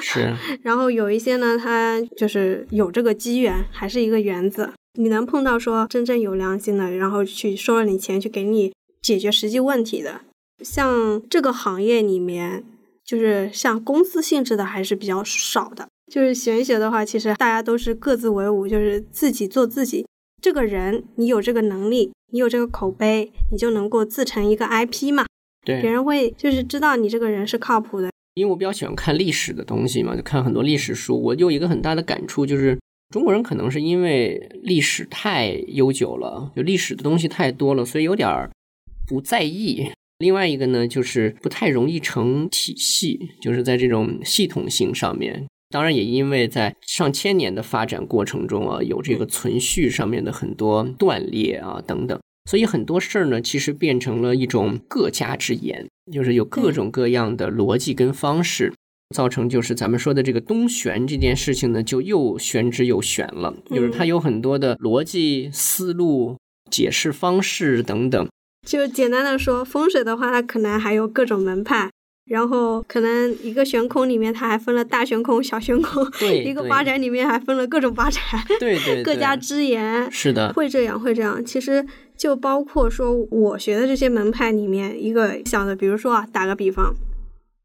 是，然后有一些呢，他就是有这个机缘，还是一个缘子。你能碰到说真正有良心的，然后去收了你钱，去给你解决实际问题的，像这个行业里面，就是像公司性质的还是比较少的。就是玄学的话，其实大家都是各自为伍，就是自己做自己。这个人，你有这个能力，你有这个口碑，你就能够自成一个 IP 嘛。对别，人会就是知道你这个人是靠谱的。因为我比较喜欢看历史的东西嘛，就看很多历史书。我有一个很大的感触，就是中国人可能是因为历史太悠久了，就历史的东西太多了，所以有点儿不在意。另外一个呢，就是不太容易成体系，就是在这种系统性上面。当然也因为在上千年的发展过程中啊，有这个存续上面的很多断裂啊等等，所以很多事儿呢，其实变成了一种各家之言，就是有各种各样的逻辑跟方式。造成就是咱们说的这个东玄这件事情呢，就又玄之又玄了，就是它有很多的逻辑思路、解释方式等等。就简单的说，风水的话，它可能还有各种门派，然后可能一个悬空里面，它还分了大悬空、小悬空。一个八宅里面还分了各种八宅。对对，各家之言。是的，会这样，会这样。其实就包括说我学的这些门派里面，一个小的，比如说啊，打个比方。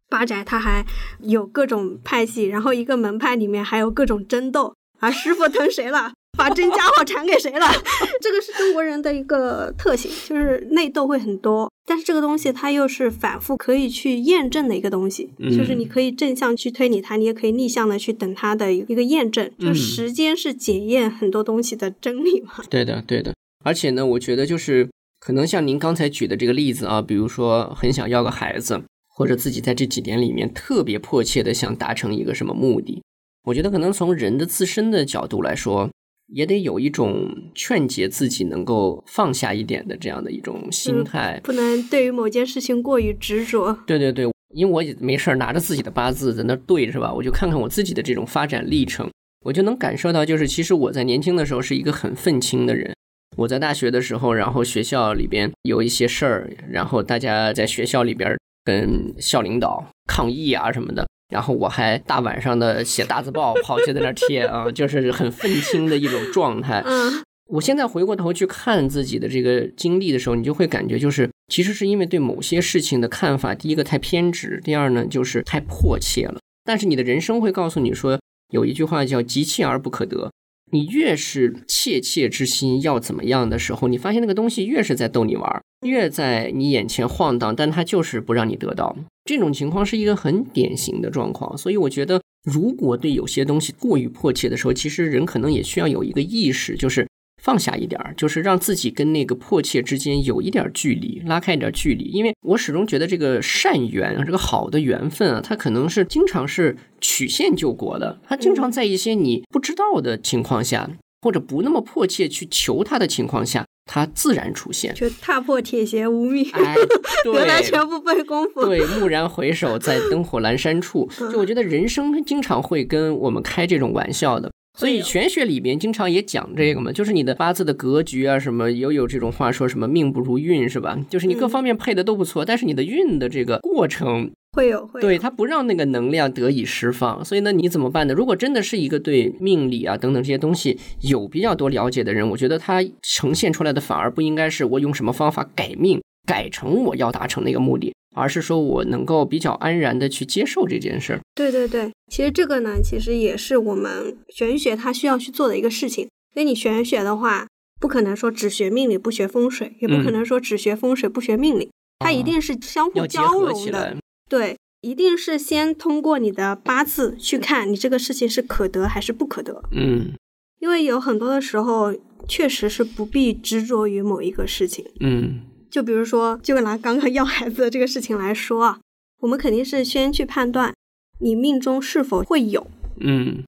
八宅它还有各种派系，然后一个门派里面还有各种争斗啊，师傅疼谁了，把真家伙传给谁了？这个是中国人的一个特性，就是内斗会很多。但是这个东西它又是反复可以去验证的一个东西，就是你可以正向去推理它，你也可以逆向的去等它的一个验证。就时间是检验很多东西的真理嘛？对的，对的。而且呢，我觉得就是可能像您刚才举的这个例子啊，比如说很想要个孩子。或者自己在这几年里面特别迫切的想达成一个什么目的，我觉得可能从人的自身的角度来说，也得有一种劝解自己能够放下一点的这样的一种心态，不能对于某件事情过于执着。对对对，因为我也没事儿拿着自己的八字在那对是吧？我就看看我自己的这种发展历程，我就能感受到，就是其实我在年轻的时候是一个很愤青的人。我在大学的时候，然后学校里边有一些事儿，然后大家在学校里边。跟校领导抗议啊什么的，然后我还大晚上的写大字报，跑去在那贴啊，就是很愤青的一种状态。嗯，我现在回过头去看自己的这个经历的时候，你就会感觉就是，其实是因为对某些事情的看法，第一个太偏执，第二呢就是太迫切了。但是你的人生会告诉你说，有一句话叫“急切而不可得”。你越是切切之心要怎么样的时候，你发现那个东西越是在逗你玩，越在你眼前晃荡，但它就是不让你得到。这种情况是一个很典型的状况，所以我觉得，如果对有些东西过于迫切的时候，其实人可能也需要有一个意识，就是。放下一点儿，就是让自己跟那个迫切之间有一点距离，拉开一点距离。因为我始终觉得这个善缘啊，这个好的缘分啊，它可能是经常是曲线救国的。它经常在一些你不知道的情况下，或者不那么迫切去求他的情况下，他自然出现。就踏破铁鞋无觅，得来全不费功夫。对，蓦然回首，在灯火阑珊处。就我觉得人生经常会跟我们开这种玩笑的。所以玄学里边经常也讲这个嘛，就是你的八字的格局啊，什么有有这种话说什么命不如运是吧？就是你各方面配的都不错，但是你的运的这个过程会有，会对它不让那个能量得以释放。所以呢，你怎么办呢？如果真的是一个对命理啊等等这些东西有比较多了解的人，我觉得他呈现出来的反而不应该是我用什么方法改命，改成我要达成那个目的。而是说我能够比较安然的去接受这件事儿。对对对，其实这个呢，其实也是我们玄学它需要去做的一个事情。因为你玄学的话，不可能说只学命理不学风水，也不可能说只学风水不学命理，它一定是相互交融的。对，一定是先通过你的八字去看你这个事情是可得还是不可得。嗯，因为有很多的时候确实是不必执着于某一个事情。嗯。就比如说，就拿刚刚要孩子的这个事情来说啊，我们肯定是先去判断你命中是否会有。嗯，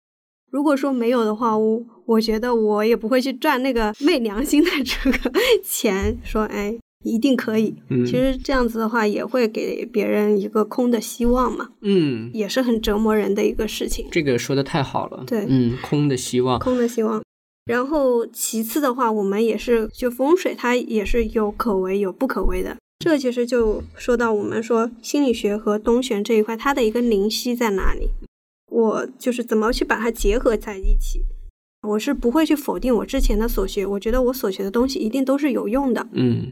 如果说没有的话，我我觉得我也不会去赚那个昧良心的这个 钱，说哎一定可以。嗯，其实这样子的话也会给别人一个空的希望嘛。嗯，也是很折磨人的一个事情。这个说的太好了。对，嗯，空的希望，空的希望。然后其次的话，我们也是就风水，它也是有可为有不可为的。这其实就说到我们说心理学和东玄这一块，它的一个灵犀在哪里？我就是怎么去把它结合在一起？我是不会去否定我之前的所学，我觉得我所学的东西一定都是有用的。嗯，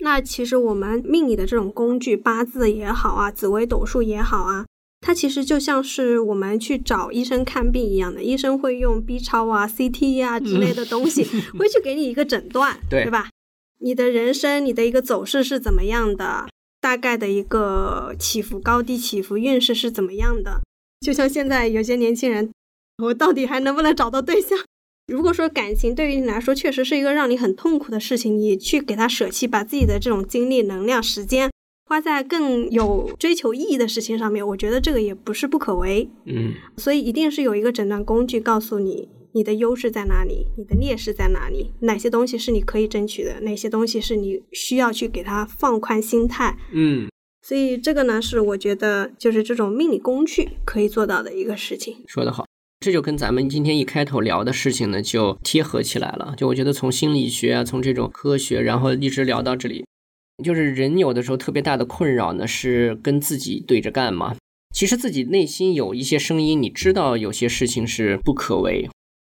那其实我们命理的这种工具，八字也好啊，紫微斗数也好啊。它其实就像是我们去找医生看病一样的，医生会用 B 超啊、CT 啊之类的东西，会去给你一个诊断，对吧？你的人生、你的一个走势是怎么样的？大概的一个起伏高低、起伏运势是怎么样的？就像现在有些年轻人，我到底还能不能找到对象？如果说感情对于你来说确实是一个让你很痛苦的事情，你去给他舍弃，把自己的这种精力、能量、时间。花在更有追求意义的事情上面，我觉得这个也不是不可为。嗯所以一定是有一个诊断工具告诉你你的优势在哪里，你的劣势在哪里，哪些东西是你可以争取的，哪些东西是你需要去给他放宽心态。嗯，所以这个呢，是我觉得就是这种命理工具可以做到的一个事情。说得好。这就跟咱们今天一开头聊的事情呢，就贴合起来了。就我觉得从心理学啊，从这种科学，然后一直聊到这里，就是人有的时候特别大的困扰呢，是跟自己对着干嘛。其实自己内心有一些声音，你知道有些事情是不可为，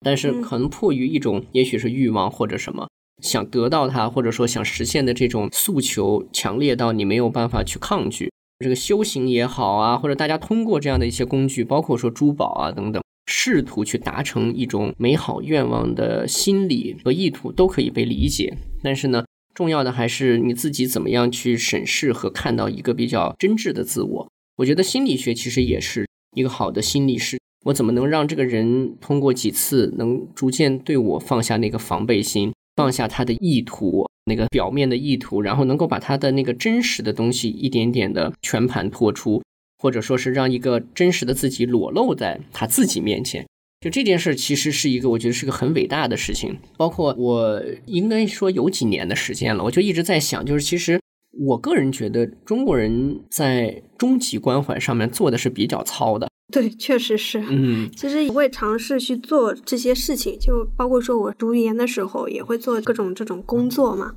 但是嗯可能迫于一种，也许是欲望或者什么，想得到它，或者说想实现的这种诉求，强烈到你没有办法去抗拒。这个修行也好啊，或者大家通过这样的一些工具，包括说珠宝啊等等，试图去达成一种美好愿望的心理和意图，都可以被理解。但是呢，重要的还是你自己怎么样去审视和看到一个比较真挚的自我。我觉得心理学其实也是一个好的心理师。我怎么能让这个人通过几次能逐渐对我放下那个防备心，放下他的意图，那个表面的意图，然后能够把他的那个真实的东西一点点的全盘托出，或者说是让一个真实的自己裸露在他自己面前。就这件事，其实是一个我觉得是个很伟大的事情。包括我应该说有几年的时间了，我就一直在想，就是其实我个人觉得中国人在终极关怀上面做的是比较糙的。对，确实是。嗯其实我会尝试去做这些事情，就包括说我读研的时候也会做各种这种工作嘛。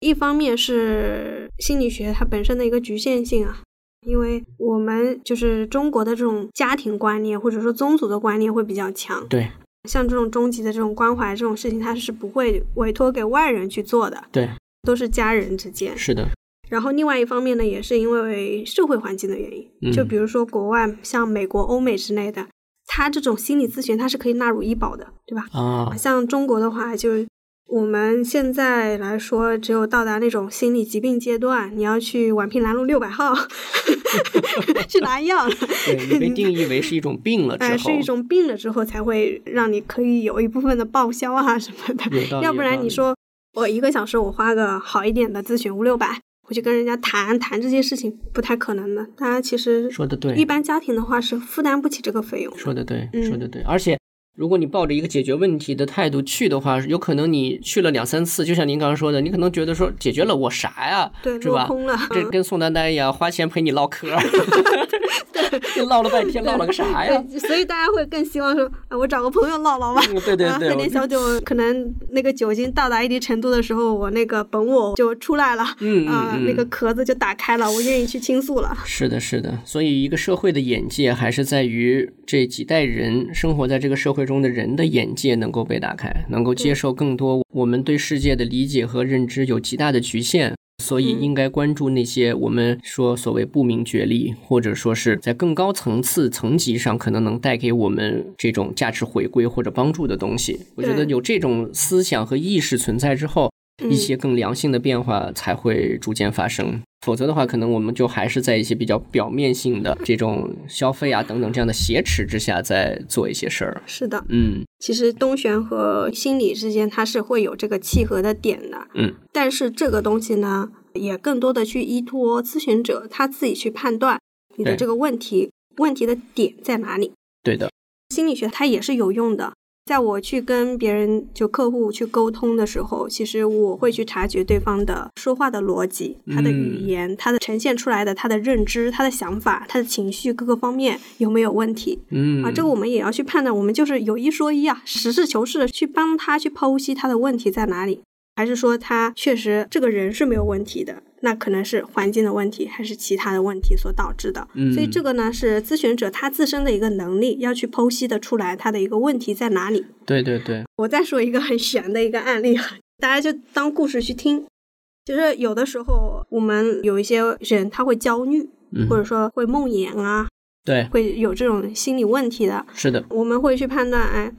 一方面是心理学它本身的一个局限性啊，因为我们就是中国的这种家庭观念或者说宗族的观念会比较强，对像这种终极的这种关怀这种事情，他是不会委托给外人去做的，对，都是家人之间。是的，然后另外一方面呢，也是因为社会环境的原因，嗯就比如说国外像美国、欧美之类的，他这种心理咨询他是可以纳入医保的，对吧？啊，像中国的话，就我们现在来说，只有到达那种心理疾病阶段，你要去宛平南路六百号 去拿药，对你被定义为是一种病了之哎，后，是一种病了之后才会让你可以有一部分的报销啊什么的。要不然你说我一个小时我花个好一点的咨询五六百，我去跟人家谈谈这些事情，不太可能的。大家其实说的对一般家庭的话是负担不起这个费用。说的对，嗯说的对，而且。如果你抱着一个解决问题的态度去的话，有可能你去了两三次，就像您刚刚说的，你可能觉得说解决了我啥呀，对，是吧？这跟宋丹丹一样，花钱陪你唠嗑，唠了半天，唠了个啥呀？所以大家会更希望说，啊我找个朋友唠唠吧。嗯对对啊对，喝点小酒，可能那个酒精到达一定程度的时候，我那个本我就出来了，嗯嗯啊、嗯那个壳子就打开了，我愿意去倾诉了。是的，是的，所以一个社会的眼界还是在于这几代人生活在这个社会中的人的眼界能够被打开，能够接受更多我们对世界的理解和认知有极大的局限。所以嗯应该关注那些我们说所谓不明觉厉，或者说是在更高层次层级上可能能带给我们这种价值回归或者帮助的东西。我觉得有这种思想和意识存在之后，嗯一些更良性的变化才会逐渐发生。否则的话，可能我们就还是在一些比较表面性的这种消费啊等等这样的挟持之下，在做一些事儿。是的，嗯其实东玄和心理之间它是会有这个契合的点的，嗯，但是这个东西呢，也更多的去依托咨询者他自己去判断你的这个问题问题的点在哪里。对的，心理学它也是有用的。在我去跟别人就客户去沟通的时候，其实我会去察觉对方的说话的逻辑、他的语嗯言、他的呈现出来的他的认知、他的想法、他的情绪各个方面有没有问题。嗯啊，这个我们也要去判断，我们就是有一说一啊，实事求是的去帮他去剖析他的问题在哪里，还是说他确实这个人是没有问题的，那可能是环境的问题，还是其他的问题所导致的。嗯所以嗯这个呢是咨询者他自身的一个能力，要去剖析的出来他的一个问题在哪里。对对对，我再说一个很玄的一个案例啊，大家就当故事去听。就是有的时候我们有一些人他会焦虑，嗯或者说会梦魇啊，对，会有这种心理问题的。是的，我们会去判断，哎，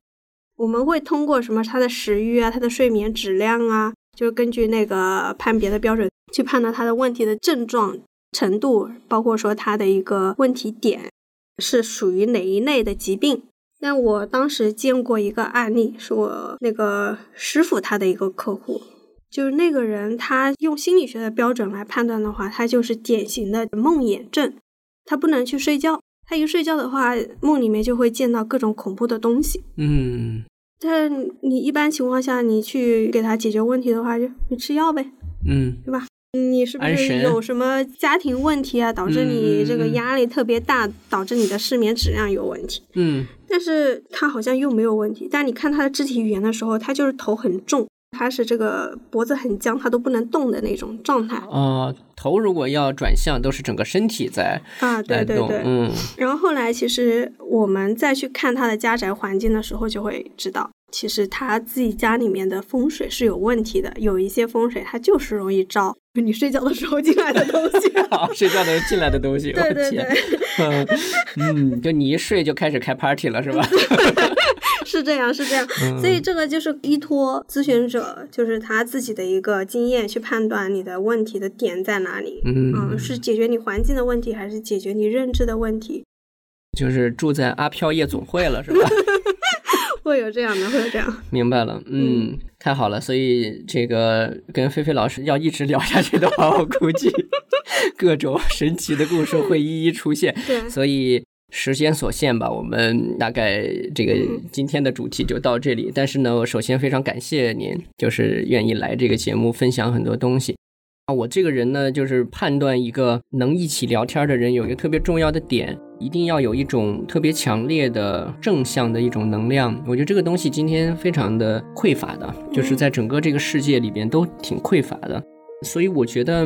我们会通过什么他的食欲啊，他的睡眠质量啊，就是根据那个判别的标准去判断他的问题的症状程度，包括说他的一个问题点是属于哪一类的疾病。那我当时见过一个案例，是我那个师傅他的一个客户，就是那个人他用心理学的标准来判断的话，他就是典型的梦魇症，他不能去睡觉，他一睡觉的话，梦里面就会见到各种恐怖的东西。嗯但你一般情况下，你去给他解决问题的话，就你吃药呗，嗯对吧？你是不是有什么家庭问题啊，导致你这个压力特别大，导致你的睡眠质量有问题？嗯但是他好像又没有问题。但你看他的肢体语言的时候，他就是头很重，他是这个脖子很僵，他都不能动的那种状态哦，头如果要转向，都是整个身体在啊。对。对对。嗯然后后来，其实我们再去看他的家宅环境的时候，就会知道，其实他自己家里面的风水是有问题的。有一些风水，它就是容易招你睡觉的时候进来的东西。好，睡觉的时候进来的东西，对对对，嗯，就你一睡就开始开 party 了，是吧？是这样，是这样。嗯所以这个就是依托咨询者，就是他自己的一个经验去判断你的问题的点在哪里。嗯，是解决你环境的问题，还是解决你认知的问题？就是住在阿飘夜总会了，是吧？会有这样的，会有这样。明白了，嗯，太好了。所以这个跟菲菲老师要一直聊下去的话，我估计 各种神奇的故事会一一出现。对，所以时间所限吧，我们大概这个今天的主题就到这里。但是呢，我首先非常感谢您，就是愿意来这个节目分享很多东西。啊，我这个人呢，就是判断一个能一起聊天的人有一个特别重要的点，一定要有一种特别强烈的正向的一种能量。我觉得这个东西今天非常的匮乏的，就是在整个这个世界里边都挺匮乏的。所以我觉得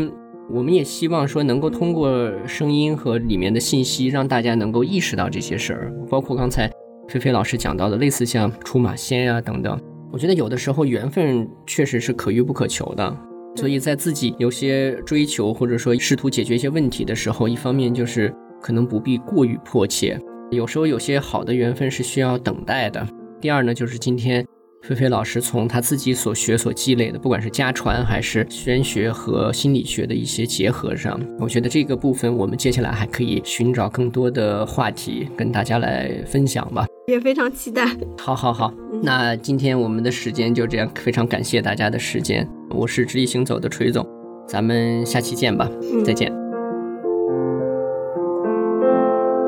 我们也希望说能够通过声音和里面的信息，让大家能够意识到这些事儿，包括刚才菲菲老师讲到的，类似像出马仙呀、等等。我觉得有的时候缘分确实是可遇不可求的，所以在自己有些追求或者说试图解决一些问题的时候，一方面就是可能不必过于迫切，有时候有些好的缘分是需要等待的。第二呢，就是今天菲菲老师从他自己所学所积累的，不管是家传还是玄学和心理学的一些结合上，我觉得这个部分我们接下来还可以寻找更多的话题跟大家来分享吧。也非常期待。好，好，好，那今天我们的时间就这样，非常感谢大家的时间。我是直立行走的锤总，咱们下期见吧，嗯再见。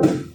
Thank you.